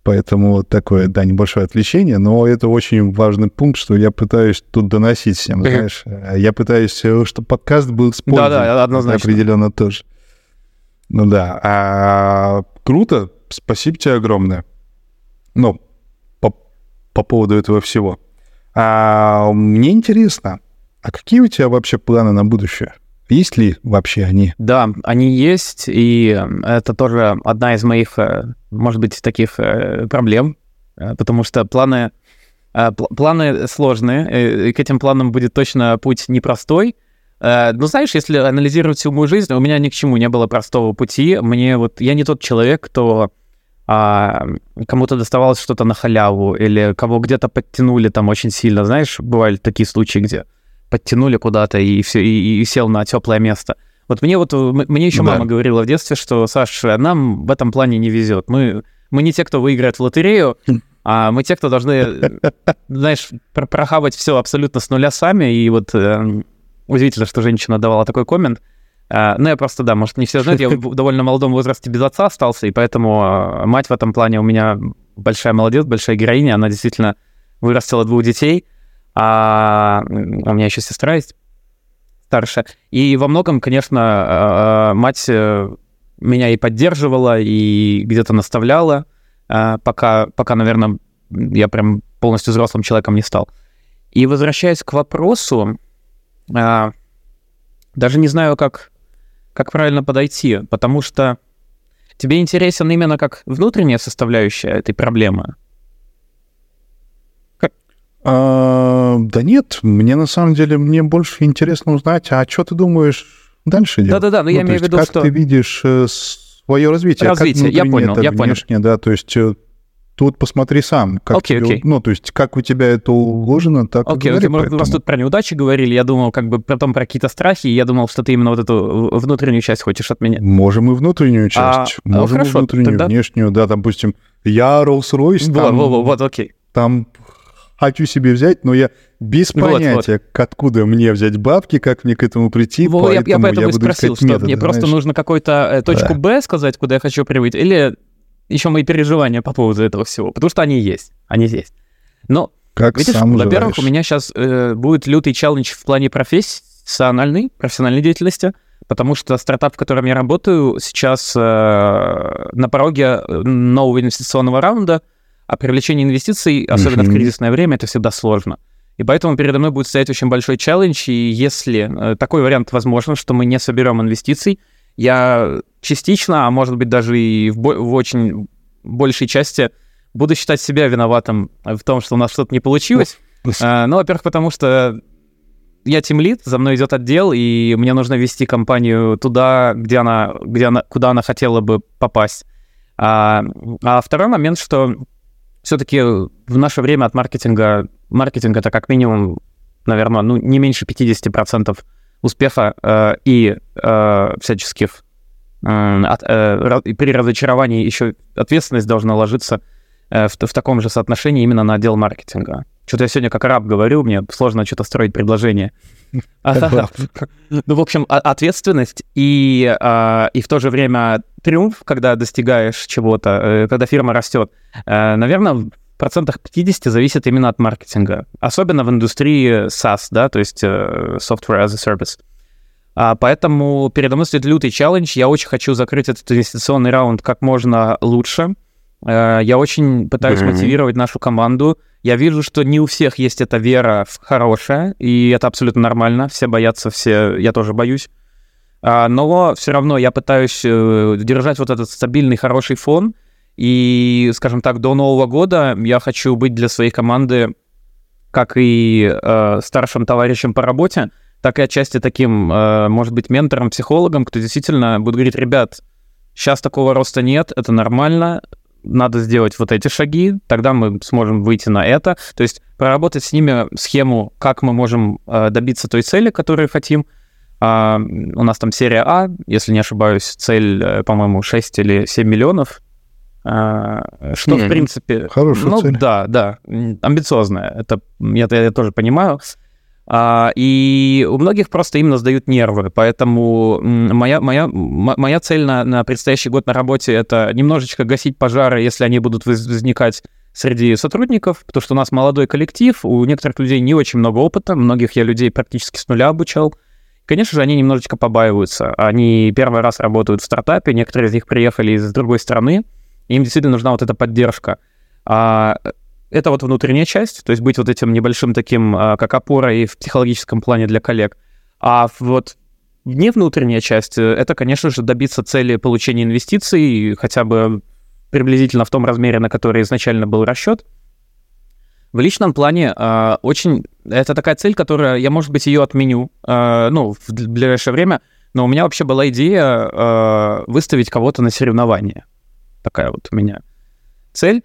Поэтому вот такое, да, небольшое отвлечение, но это очень важный пункт, что я пытаюсь тут доносить всем, знаешь. Я пытаюсь, э, чтобы подкаст был с пользой. Да-да, однозначно. Определенно тоже. Ну да. А, круто. Спасибо тебе огромное. Ну, по, по поводу этого всего. А, мне интересно, а какие у тебя вообще планы на будущее? Есть ли вообще они? Да, они есть, и это тоже одна из моих, э, может быть, таких э, проблем, э, потому что планы, планы сложные, и к этим планам будет точно путь непростой. Но знаешь, если анализировать всю мою жизнь, у меня ни к чему не было простого пути. Мне вот я не тот человек, кто а, кому-то доставалось что-то на халяву или кого где-то подтянули там очень сильно. Знаешь, бывали такие случаи, где подтянули куда-то и все и, и сел на теплое место. Вот мне вот мне еще да. мама говорила в детстве, что Саш, нам в этом плане не везет. Мы мы не те, кто выиграет в лотерею, а мы те, кто должны, знаешь, прохавать все абсолютно с нуля сами. И вот э, удивительно, что женщина давала такой коммент. Uh, ну, я просто, да, может, не все знают, я в довольно молодом возрасте без отца остался, и поэтому uh, мать в этом плане у меня большая молодец, большая героиня, она действительно вырастила двух детей, а у меня еще сестра есть старшая. И во многом, конечно, а, мать э, меня и поддерживала, и где-то наставляла, пока, пока, наверное, я прям полностью взрослым человеком не стал. И возвращаясь к вопросу, даже не знаю, как как правильно подойти, потому что тебе интересен именно как внутренняя составляющая этой проблемы. Как? А, да нет, мне на самом деле мне больше интересно узнать, а что ты думаешь дальше делать? Да-да-да, но ну, я имею в виду, как что... ты видишь э, свое развитие? Развитие, я понял, я внешнее, понял. да, то есть э, Тут посмотри сам, как okay, тебе, okay. ну, то есть, как у тебя это уложено, так okay, и okay. Мы у вас тут про неудачи говорили, я думал, как бы потом про какие-то страхи, я думал, что ты именно вот эту внутреннюю часть хочешь от меня. Можем и внутреннюю а, часть, а, можем хорошо, и внутреннюю, тогда... внешнюю, да, допустим, я Rolls-Royce, там, вот, вот, окей. там хочу себе взять, но я без понятия, вот, вот. откуда мне взять бабки, как мне к этому прийти. Вот, поэтому я, я поэтому я и спросил, что методы, мне знаешь? просто нужно какую-то э, точку да. Б сказать, куда я хочу прибыть, или еще мои переживания по поводу этого всего, потому что они есть, они есть. Но, как видишь, во-первых, у меня сейчас э, будет лютый челлендж в плане профессиональной, профессиональной деятельности, потому что стартап, в котором я работаю, сейчас э, на пороге э, нового инвестиционного раунда, а привлечение инвестиций, особенно mm-hmm. в кризисное время, это всегда сложно. И поэтому передо мной будет стоять очень большой челлендж, и если э, такой вариант возможен, что мы не соберем инвестиций, я частично, а может быть даже и в, в очень большей части буду считать себя виноватым в том, что у нас что-то не получилось. А, ну, во-первых, потому что я тимлит, за мной идет отдел, и мне нужно вести компанию туда, где она, где она, куда она хотела бы попасть. А, а второй момент, что все-таки в наше время от маркетинга, маркетинг это как минимум, наверное, ну, не меньше 50% успеха э, и э, всяческих э, от, э, при разочаровании еще ответственность должна ложиться э, в, в таком же соотношении именно на отдел маркетинга. Что-то я сегодня как раб говорю, мне сложно что-то строить предложение. Ну, в общем, ответственность и, а, и в то же время триумф, когда достигаешь чего-то, э, когда фирма растет, э, наверное, процентах 50 зависит именно от маркетинга, особенно в индустрии SaaS, да, то есть uh, Software as a Service. А, поэтому передо мной стоит лютый челлендж. Я очень хочу закрыть этот инвестиционный раунд как можно лучше. Uh, я очень пытаюсь mm-hmm. мотивировать нашу команду. Я вижу, что не у всех есть эта вера в хорошее, и это абсолютно нормально. Все боятся, все, я тоже боюсь. Uh, но все равно я пытаюсь uh, держать вот этот стабильный, хороший фон, и, скажем так, до Нового года я хочу быть для своей команды как и э, старшим товарищем по работе, так и отчасти таким, э, может быть, ментором, психологом, кто действительно будет говорить, ребят, сейчас такого роста нет, это нормально, надо сделать вот эти шаги, тогда мы сможем выйти на это. То есть проработать с ними схему, как мы можем э, добиться той цели, которую хотим. Uh, у нас там серия А, если не ошибаюсь, цель, э, по-моему, 6 или 7 миллионов. А, что, mm, в принципе... Хорошая ну, цель. Да, да, амбициозная. Это я, я тоже понимаю. А, и у многих просто именно сдают нервы, поэтому моя, моя, моя цель на, на предстоящий год на работе — это немножечко гасить пожары, если они будут возникать среди сотрудников, потому что у нас молодой коллектив, у некоторых людей не очень много опыта, многих я людей практически с нуля обучал. Конечно же, они немножечко побаиваются. Они первый раз работают в стартапе, некоторые из них приехали из другой страны, им действительно нужна вот эта поддержка. А это вот внутренняя часть, то есть быть вот этим небольшим таким, а, как опорой в психологическом плане для коллег. А вот не внутренняя часть, э, это, конечно же, добиться цели получения инвестиций, хотя бы приблизительно в том размере, на который изначально был расчет. В личном плане э, очень... Это такая цель, которая... Я, может быть, ее отменю, э, ну, в ближайшее время, но у меня вообще была идея э, выставить кого-то на соревнования. Такая вот у меня цель.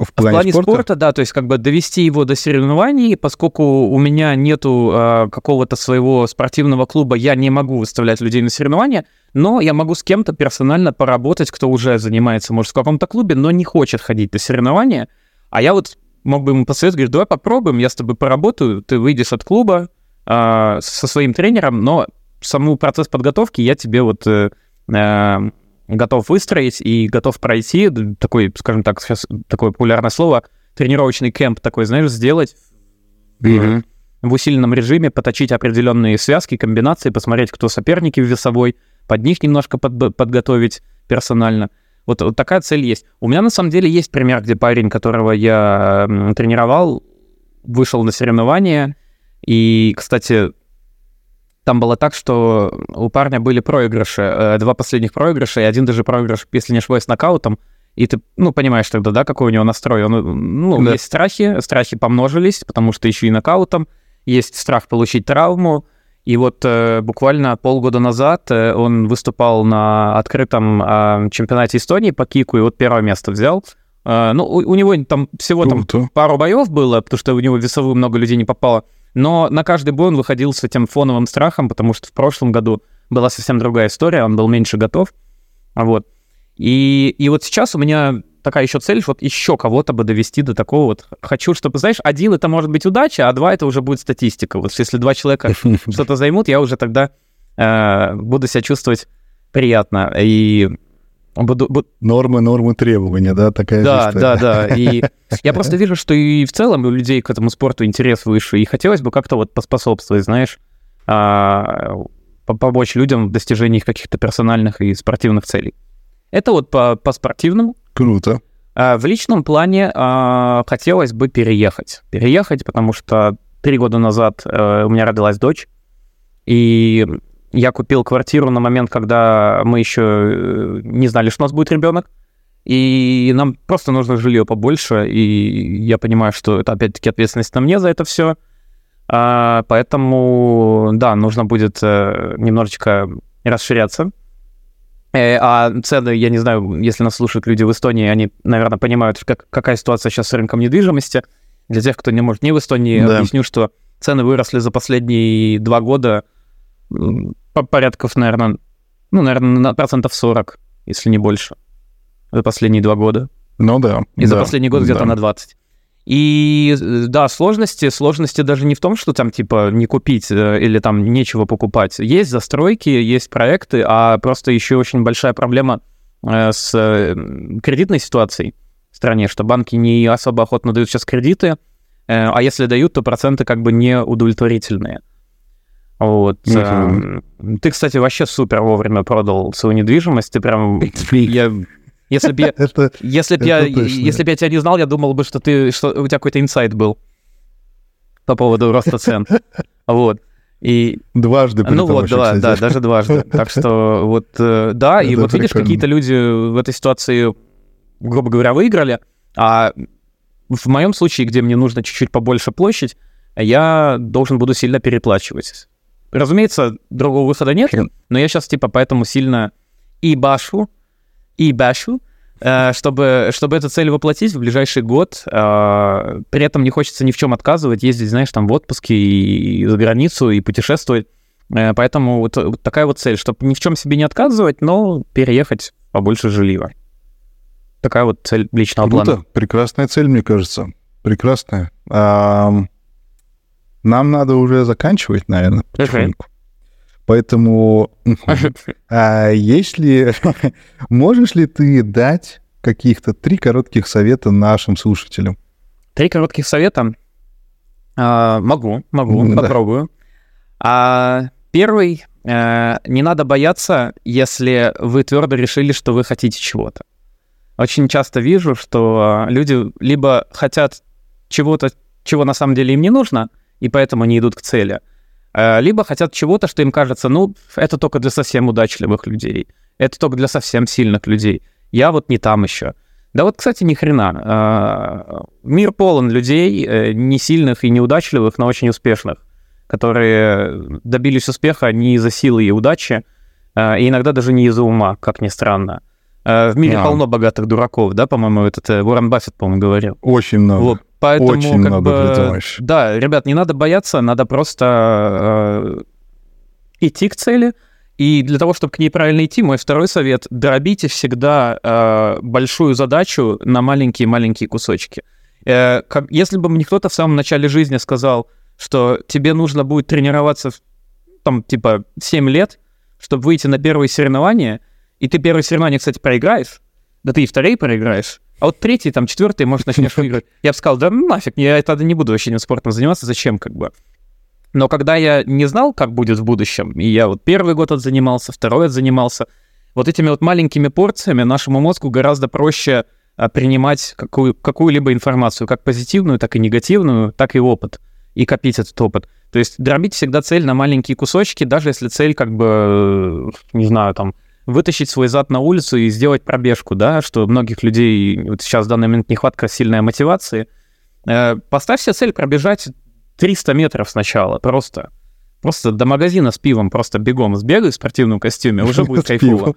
В плане, в плане спорта? спорта, да, то есть как бы довести его до соревнований, поскольку у меня нету э, какого-то своего спортивного клуба, я не могу выставлять людей на соревнования, но я могу с кем-то персонально поработать, кто уже занимается, может, в каком-то клубе, но не хочет ходить на соревнования, а я вот мог бы ему посоветовать, говорить, давай попробуем, я с тобой поработаю, ты выйдешь от клуба э, со своим тренером, но саму процесс подготовки я тебе вот э, э, готов выстроить и готов пройти такой, скажем так, сейчас такое популярное слово, тренировочный кемп такой, знаешь, сделать mm-hmm. в усиленном режиме, поточить определенные связки, комбинации, посмотреть, кто соперники в весовой, под них немножко под, подготовить персонально. Вот, вот такая цель есть. У меня на самом деле есть пример, где парень, которого я тренировал, вышел на соревнования. И, кстати, там было так, что у парня были проигрыши, э, два последних проигрыша, и один даже проигрыш, если не ошибаюсь, нокаутом, и ты, ну, понимаешь тогда, да, какой у него настрой. Он, ну, да. есть страхи, страхи помножились, потому что еще и нокаутом, есть страх получить травму, и вот э, буквально полгода назад э, он выступал на открытом э, чемпионате Эстонии по кику, и вот первое место взял. Э, ну, у, у него там всего там пару боев было, потому что у него весовую много людей не попало. Но на каждый бой он выходил с этим фоновым страхом, потому что в прошлом году была совсем другая история, он был меньше готов. Вот. И, и вот сейчас у меня такая еще цель, вот еще кого-то бы довести до такого вот. Хочу, чтобы, знаешь, один это может быть удача, а два это уже будет статистика. Вот если два человека что-то займут, я уже тогда э, буду себя чувствовать приятно. И. Нормы, нормы, требования, да, такая Да, да, да. И я просто вижу, что и в целом у людей к этому спорту интерес выше, и хотелось бы как-то вот поспособствовать, знаешь, а, помочь людям в достижении их каких-то персональных и спортивных целей. Это вот по, по спортивному. Круто. А в личном плане а, хотелось бы переехать. Переехать, потому что три года назад у меня родилась дочь, и я купил квартиру на момент, когда мы еще э, не знали, что у нас будет ребенок. И нам просто нужно жилье побольше. И я понимаю, что это опять-таки ответственность на мне за это все. А, поэтому, да, нужно будет э, немножечко расширяться. Э, а цены, я не знаю, если нас слушают люди в Эстонии, они, наверное, понимают, как, какая ситуация сейчас с рынком недвижимости. Для тех, кто не может не в Эстонии, да. объясню, что цены выросли за последние два года порядков, наверное, ну, наверное, на процентов 40, если не больше, за последние два года. Ну да. И да, за последний год где-то на 20. И да, сложности, сложности даже не в том, что там типа не купить э, или там нечего покупать. Есть застройки, есть проекты, а просто еще очень большая проблема э, с э, кредитной ситуацией в стране, что банки не особо охотно дают сейчас кредиты, а если дают, то проценты как бы не удовлетворительные. Вот. Mm-hmm. Ты, кстати, вообще супер вовремя продал свою недвижимость. Ты прям... Я... Если бы я, если б я, если б я тебя не знал, я думал бы, что ты, что у тебя какой-то инсайт был по поводу роста цен. Вот. И... Дважды. Ну вот, да, да, даже дважды. Так что вот, э, да, и вот видишь, какие-то люди в этой ситуации, грубо говоря, выиграли, а в моем случае, где мне нужно чуть-чуть побольше площадь, я должен буду сильно переплачивать. Разумеется, другого выхода нет, но я сейчас типа поэтому сильно и башу, и башу, э, чтобы, чтобы эту цель воплотить в ближайший год. Э, при этом не хочется ни в чем отказывать, ездить, знаешь, там в отпуске и, за границу, и путешествовать. Э, поэтому вот, вот такая вот цель, чтобы ни в чем себе не отказывать, но переехать побольше жилья. Такая вот цель личного Круто. плана. Прекрасная цель, мне кажется. Прекрасная. А, нам надо уже заканчивать, наверное, потихоньку. Поэтому, а если можешь ли ты дать каких-то три коротких совета нашим слушателям? Три коротких совета? А, могу, могу, да. попробую. А, первый, а, не надо бояться, если вы твердо решили, что вы хотите чего-то. Очень часто вижу, что люди либо хотят чего-то, чего на самом деле им не нужно, и поэтому не идут к цели, Э, либо хотят чего-то, что им кажется, ну, это только для совсем удачливых людей, это только для совсем сильных людей. Я вот не там еще. Да вот, кстати, ни хрена. Э, мир полон людей, э, не сильных и неудачливых, но очень успешных, которые добились успеха не из-за силы и удачи, и иногда даже не из-за ума, как ни странно. В мире yeah. полно богатых дураков, да, по-моему, этот Уоррен Баффет, по-моему, говорил. Очень много. Вот. Поэтому, Очень как много бы, придумаешь. Да, ребят, не надо бояться, надо просто э, идти к цели. И для того, чтобы к ней правильно идти, мой второй совет — дробите всегда э, большую задачу на маленькие-маленькие кусочки. Э, как, если бы мне кто-то в самом начале жизни сказал, что тебе нужно будет тренироваться, там, типа, 7 лет, чтобы выйти на первые соревнования, и ты первые соревнования, кстати, проиграешь, да ты и вторые проиграешь, а вот третий, там, четвертый, может, начнешь выиграть. Я бы сказал, да нафиг, я тогда не буду вообще спортом заниматься, зачем, как бы. Но когда я не знал, как будет в будущем, и я вот первый год отзанимался, второй отзанимался, вот этими вот маленькими порциями нашему мозгу гораздо проще а, принимать какую, какую-либо информацию, как позитивную, так и негативную, так и опыт, и копить этот опыт. То есть дробить всегда цель на маленькие кусочки, даже если цель, как бы, не знаю, там, вытащить свой зад на улицу и сделать пробежку, да, что многих людей вот сейчас в данный момент нехватка сильной мотивации. Э, поставь себе цель пробежать 300 метров сначала, просто. Просто до магазина с пивом просто бегом сбегай в спортивном костюме, уже будет кайфово.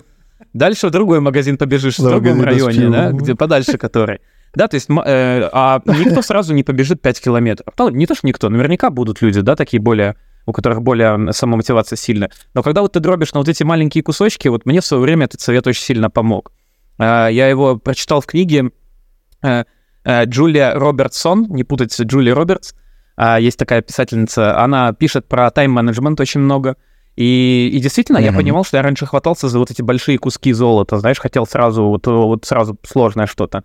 Дальше в другой магазин побежишь в другом районе, да, где подальше который. Да, то есть, э, а никто сразу не побежит 5 километров. Ну, не то, что никто, наверняка будут люди, да, такие более у которых более самомотивация сильная. Но когда вот ты дробишь на вот эти маленькие кусочки, вот мне в свое время этот совет очень сильно помог. А, я его прочитал в книге э, э, Джулия Робертсон, не путать с Джулией Робертс, а, есть такая писательница, она пишет про тайм-менеджмент очень много, и, и действительно, mm-hmm. я понимал, что я раньше хватался за вот эти большие куски золота, знаешь, хотел сразу вот, вот сразу сложное что-то.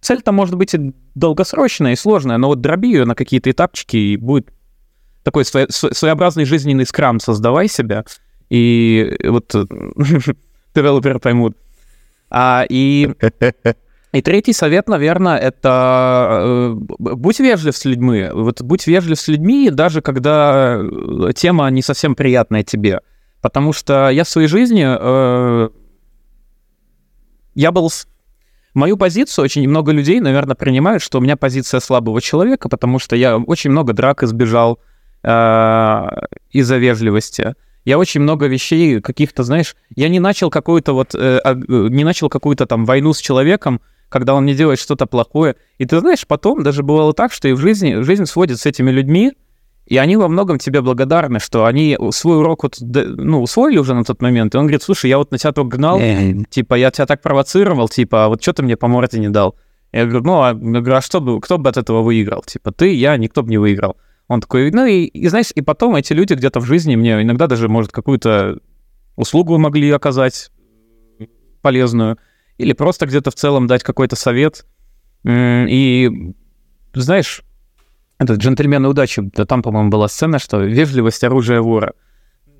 Цель-то может быть и долгосрочная, и сложная, но вот дроби ее на какие-то этапчики, и будет такой свое, своеобразный жизненный скрам создавай себя, и вот девелоперы поймут. А, и, и третий совет, наверное, это э, будь вежлив с людьми. Вот будь вежлив с людьми, даже когда э, тема не совсем приятная тебе. Потому что я в своей жизни... Э, я был... Мою позицию очень много людей, наверное, принимают, что у меня позиция слабого человека, потому что я очень много драк избежал, Э, из-за вежливости. Я очень много вещей каких-то, знаешь, я не начал какую-то вот, э, не начал какую-то там войну с человеком, когда он не делает что-то плохое. И ты знаешь, потом даже бывало так, что и в жизни, жизнь сводит с этими людьми, и они во многом тебе благодарны, что они свой урок вот, ну, усвоили уже на тот момент. И он говорит, слушай, я вот на тебя только гнал, типа, я тебя так провоцировал, типа, а вот что ты мне по морде не дал? Я говорю, ну, а, говорю, а что бы, кто бы от этого выиграл? Типа, ты, я, никто бы не выиграл. Он такой, ну и, и знаешь, и потом эти люди где-то в жизни мне иногда даже, может, какую-то услугу могли оказать полезную, или просто где-то в целом дать какой-то совет. И, знаешь, этот джентльмены удачи, да там, по-моему, была сцена, что вежливость оружие вора.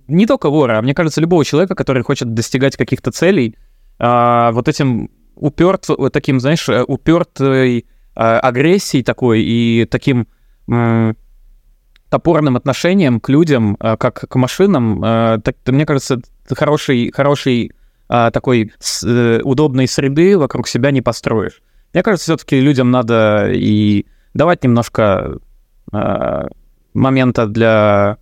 Не только вора, а мне кажется, любого человека, который хочет достигать каких-то целей, а, вот этим уперт, вот таким, знаешь, упертой а, агрессией такой и таким топорным отношением к людям, э, как к машинам, э, так, мне кажется, хороший, хороший э, такой удобной среды вокруг себя не построишь. Мне кажется, все-таки людям надо и давать немножко момента для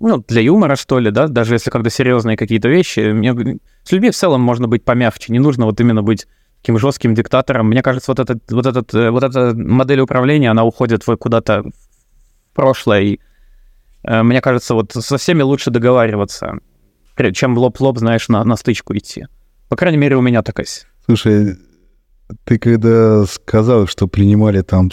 ну, для юмора, что ли, да, даже если когда серьезные какие-то вещи. Мне, с людьми в целом можно быть помягче, не нужно вот именно быть таким жестким диктатором. Мне кажется, вот, этот, вот, этот, вот эта модель управления, она уходит куда-то прошлое. И, э, мне кажется, вот со всеми лучше договариваться, чем лоб-лоб, знаешь, на, на стычку идти. По крайней мере, у меня такая. Слушай, ты когда сказал, что принимали там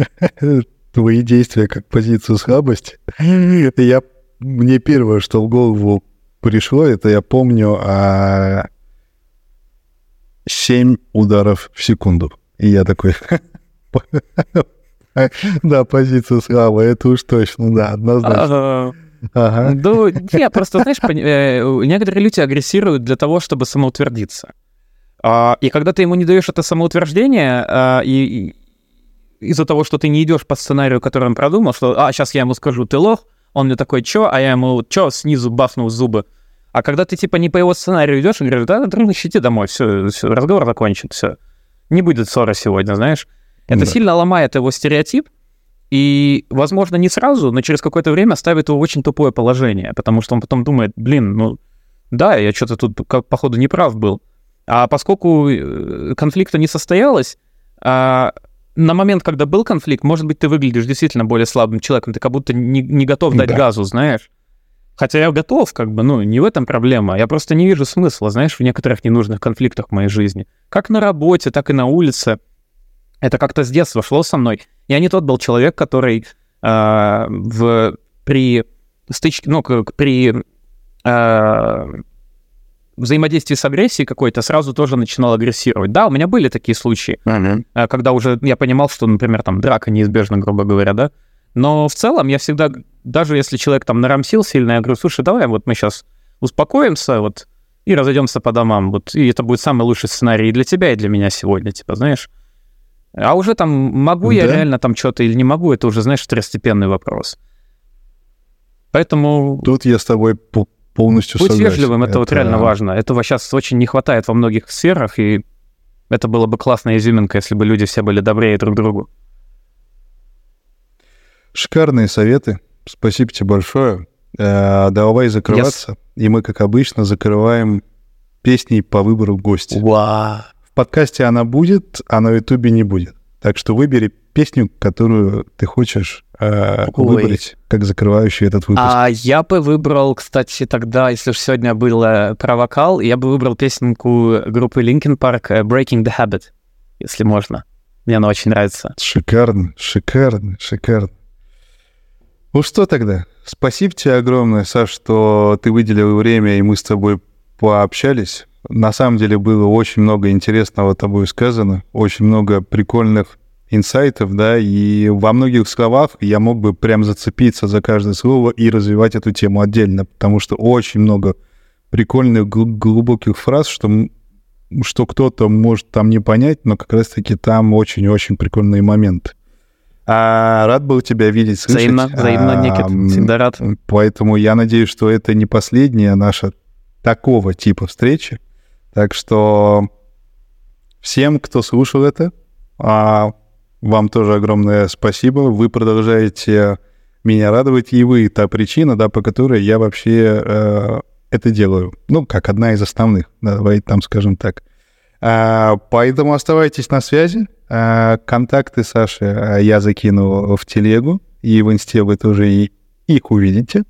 твои действия как позицию слабости, я, мне первое, что в голову пришло, это я помню а, 7 ударов в секунду. И я такой... Да, позиция слабая, это уж точно, да, однозначно. Ага. Ну, не, просто, знаешь, э, некоторые люди агрессируют для того, чтобы самоутвердиться. А, и когда ты ему не даешь это самоутверждение, а, и из-за того, что ты не идешь по сценарию, который он продумал, что, а, сейчас я ему скажу, ты лох, он мне такой, чё, а я ему, чё, снизу бахнул зубы. А когда ты, типа, не по его сценарию идешь, он говорит, да, дрыщ, иди домой, все, все, разговор закончен, все. Не будет ссоры сегодня, знаешь. Это да. сильно ломает его стереотип, и, возможно, не сразу, но через какое-то время ставит его в очень тупое положение, потому что он потом думает, блин, ну, да, я что-то тут, походу, не прав был. А поскольку э, конфликта не состоялось, а на момент, когда был конфликт, может быть, ты выглядишь действительно более слабым человеком, ты как будто не, не готов дать да. газу, знаешь. Хотя я готов, как бы, ну, не в этом проблема. Я просто не вижу смысла, знаешь, в некоторых ненужных конфликтах в моей жизни. Как на работе, так и на улице. Это как-то с детства шло со мной. Я не тот был человек, который э, в, при стычке, ну, при э, взаимодействии с агрессией какой-то сразу тоже начинал агрессировать. Да, у меня были такие случаи, uh-huh. когда уже я понимал, что, например, там драка неизбежна, грубо говоря, да. Но в целом я всегда даже если человек там нарамсил сильно, я говорю, слушай, давай вот мы сейчас успокоимся, вот, и разойдемся по домам, вот, и это будет самый лучший сценарий и для тебя, и для меня сегодня, типа, знаешь. А уже там могу да? я реально там что-то или не могу, это уже, знаешь, второстепенный вопрос. Поэтому... Тут я с тобой полностью Будь согласен. вежливым, это, это вот реально важно. Этого сейчас очень не хватает во многих сферах, и это было бы классная изюминка, если бы люди все были добрее друг другу. Шикарные советы. Спасибо тебе большое. Э, давай закрываться. Yes. И мы, как обычно, закрываем песней по выбору гостя. Wow. В подкасте она будет, а на Ютубе не будет. Так что выбери песню, которую ты хочешь э, выбрать, как закрывающий этот выпуск. А я бы выбрал, кстати, тогда, если уж сегодня был э, про вокал, я бы выбрал песенку группы Linkin Park э, «Breaking the Habit», если можно. Мне она очень нравится. Шикарно, шикарно, шикарно. Ну что тогда? Спасибо тебе огромное, Саш, что ты выделил время, и мы с тобой пообщались. На самом деле было очень много интересного тобой сказано, очень много прикольных инсайтов, да, и во многих словах я мог бы прям зацепиться за каждое слово и развивать эту тему отдельно, потому что очень много прикольных глубоких фраз, что, что кто-то может там не понять, но как раз-таки там очень-очень прикольные моменты. А, рад был тебя видеть, слышать. Взаимно, взаимно, а, Никит, всегда рад. Поэтому я надеюсь, что это не последняя наша такого типа встречи. Так что всем, кто слушал это, а, вам тоже огромное спасибо. Вы продолжаете меня радовать, и вы та причина, да, по которой я вообще э, это делаю. Ну, как одна из основных, давайте там скажем так. А, поэтому оставайтесь на связи. А, контакты Саши а, я закину в телегу, и в инсте вы тоже их увидите.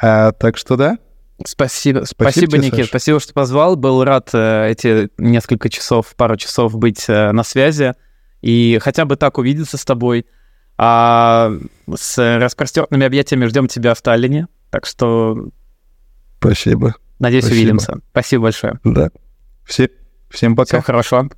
Так что да. Спасибо, спасибо, спасибо Никит, Саша. спасибо, что позвал. Был рад э, эти несколько часов, пару часов быть э, на связи и хотя бы так увидеться с тобой. А с распростертыми объятиями ждем тебя в Таллине. Так что... Спасибо. Надеюсь, Спасибо. увидимся. Спасибо большое. Да. Все Всем пока. Всего хорошо.